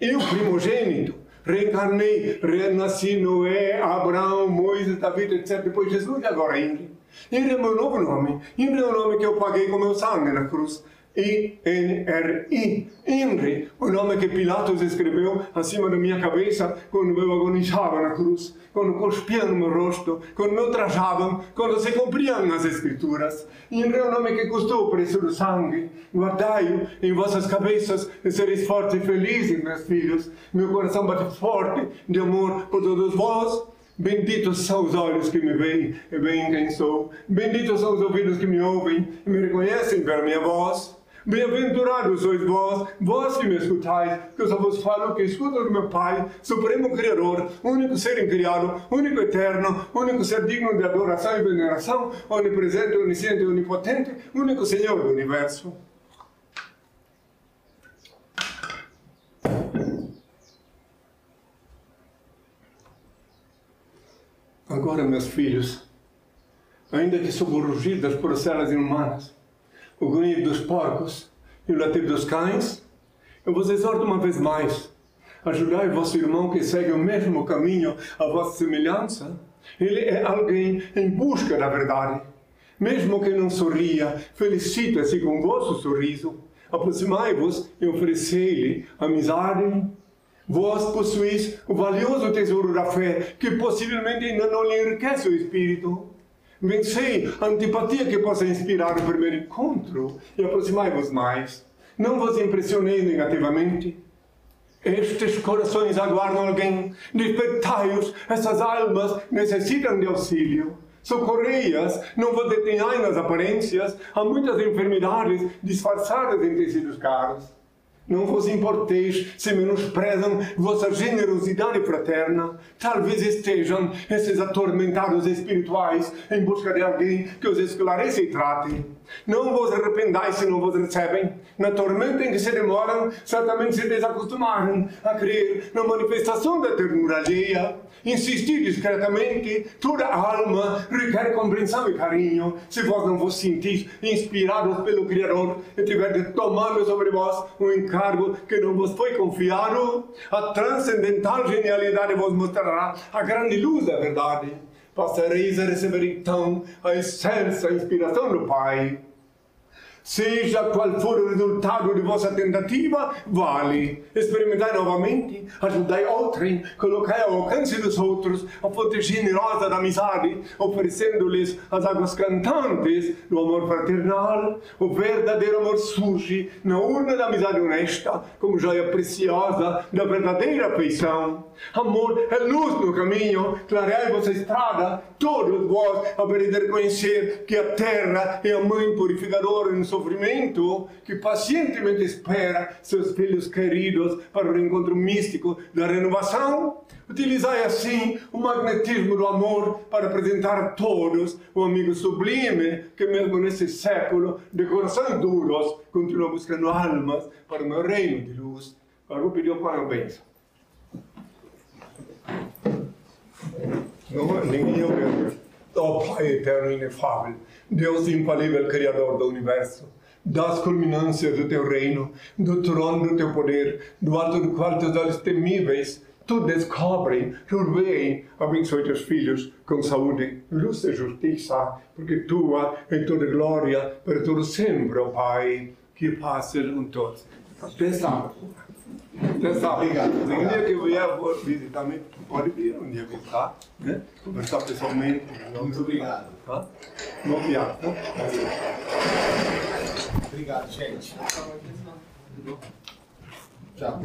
Eu, primogênito, reencarnei, renasci Noé, Abraão, Moisés, David, etc. Depois Jesus e agora Henry. Henry é meu novo nome. Henry é o nome que eu paguei com meu sangue na cruz. I-N-R-I, Henry, o nome que Pilatos escreveu acima da minha cabeça quando eu agonizava na cruz, quando cuspiam no meu rosto, quando me ultrajavam, quando se cumpriam as escrituras. Henry é o nome que custou o preço do sangue. Guardai-o em vossas cabeças e sereis fortes e felizes, meus filhos. Meu coração bate forte de amor por todos vós. Benditos são os olhos que me veem e veem quem sou. Benditos são os ouvidos que me ouvem e me reconhecem pela minha voz. Bem-aventurados sois vós, vós que me escutais, que eu só vos falo que escuto do meu Pai, Supremo Criador, único ser incriado, único eterno, único ser digno de adoração e veneração, onipresente, onisciente onipotente, único Senhor do universo. Agora, meus filhos, ainda que sob rugir das porcelas inumanas, o grunhido dos porcos e o latido dos cães, eu vos exorto uma vez mais, ajudai vosso irmão que segue o mesmo caminho à vossa semelhança. Ele é alguém em busca da verdade. Mesmo que não sorria, felicita-se com vosso sorriso. Aproximai-vos e oferecei-lhe amizade. Vós possuís o valioso tesouro da fé, que possivelmente ainda não lhe enriquece o espírito. Vencei a antipatia que possa inspirar o primeiro encontro e aproximai-vos mais. Não vos impressioneis negativamente. Estes corações aguardam alguém. Despertai-os. Essas almas necessitam de auxílio. Socorrei-as. Não vos detenhai nas aparências. Há muitas enfermidades disfarçadas em tecidos caros. Não vos importeis se menosprezam vossa generosidade fraterna. Talvez estejam esses atormentados espirituais em busca de alguém que os esclareça e trate. Não vos arrependais se não vos recebem. Na tormenta em que se demoram, certamente se desacostumaram a crer na manifestação da ternura alheia. Insistir discretamente, toda alma requer compreensão e carinho. Se vós não vos sentis inspirados pelo Criador e tiverdes tomando sobre vós um encargo que não vos foi confiado, a transcendental genialidade vos mostrará a grande luz da verdade passareis a receber então a excelsa inspiração do Pai. Seja qual for o resultado de vossa tentativa, vale. Experimentai novamente, ajudai outrem, colocai ao alcance dos outros a fonte generosa da amizade, oferecendo-lhes as águas cantantes do amor fraternal. O verdadeiro amor surge na urna da amizade honesta, como joia preciosa da verdadeira afeição. Amor é luz no caminho, clareai vossa estrada, todos vós havereis de reconhecer que a terra é a mãe purificadora em sua sofrimento, que pacientemente espera seus filhos queridos para o reencontro místico da renovação. Utilizai assim o magnetismo do amor para apresentar a todos um amigo sublime que, mesmo nesse século de corações duros, continua buscando almas para o meu reino de luz. Agora o uma bênção. Não, ninguém ouviu. Ó Pai eterno inefável, Deus infalível, Criador do Universo, das culminâncias do teu reino, do trono do teu poder, do alto do qual teus olhos temíveis, tu descobrem, tu veem, abençoe teus filhos com saúde, luz e justiça, porque tua é toda glória, para todo sempre, ó Pai, que passa com todos. Até sábado. Até sábado. Obrigado, Um dia que eu vier visitar, pode vir um dia visitar, né? Conversar pessoalmente. Muito obrigado. Tá? Obrigado, gente. Tchau.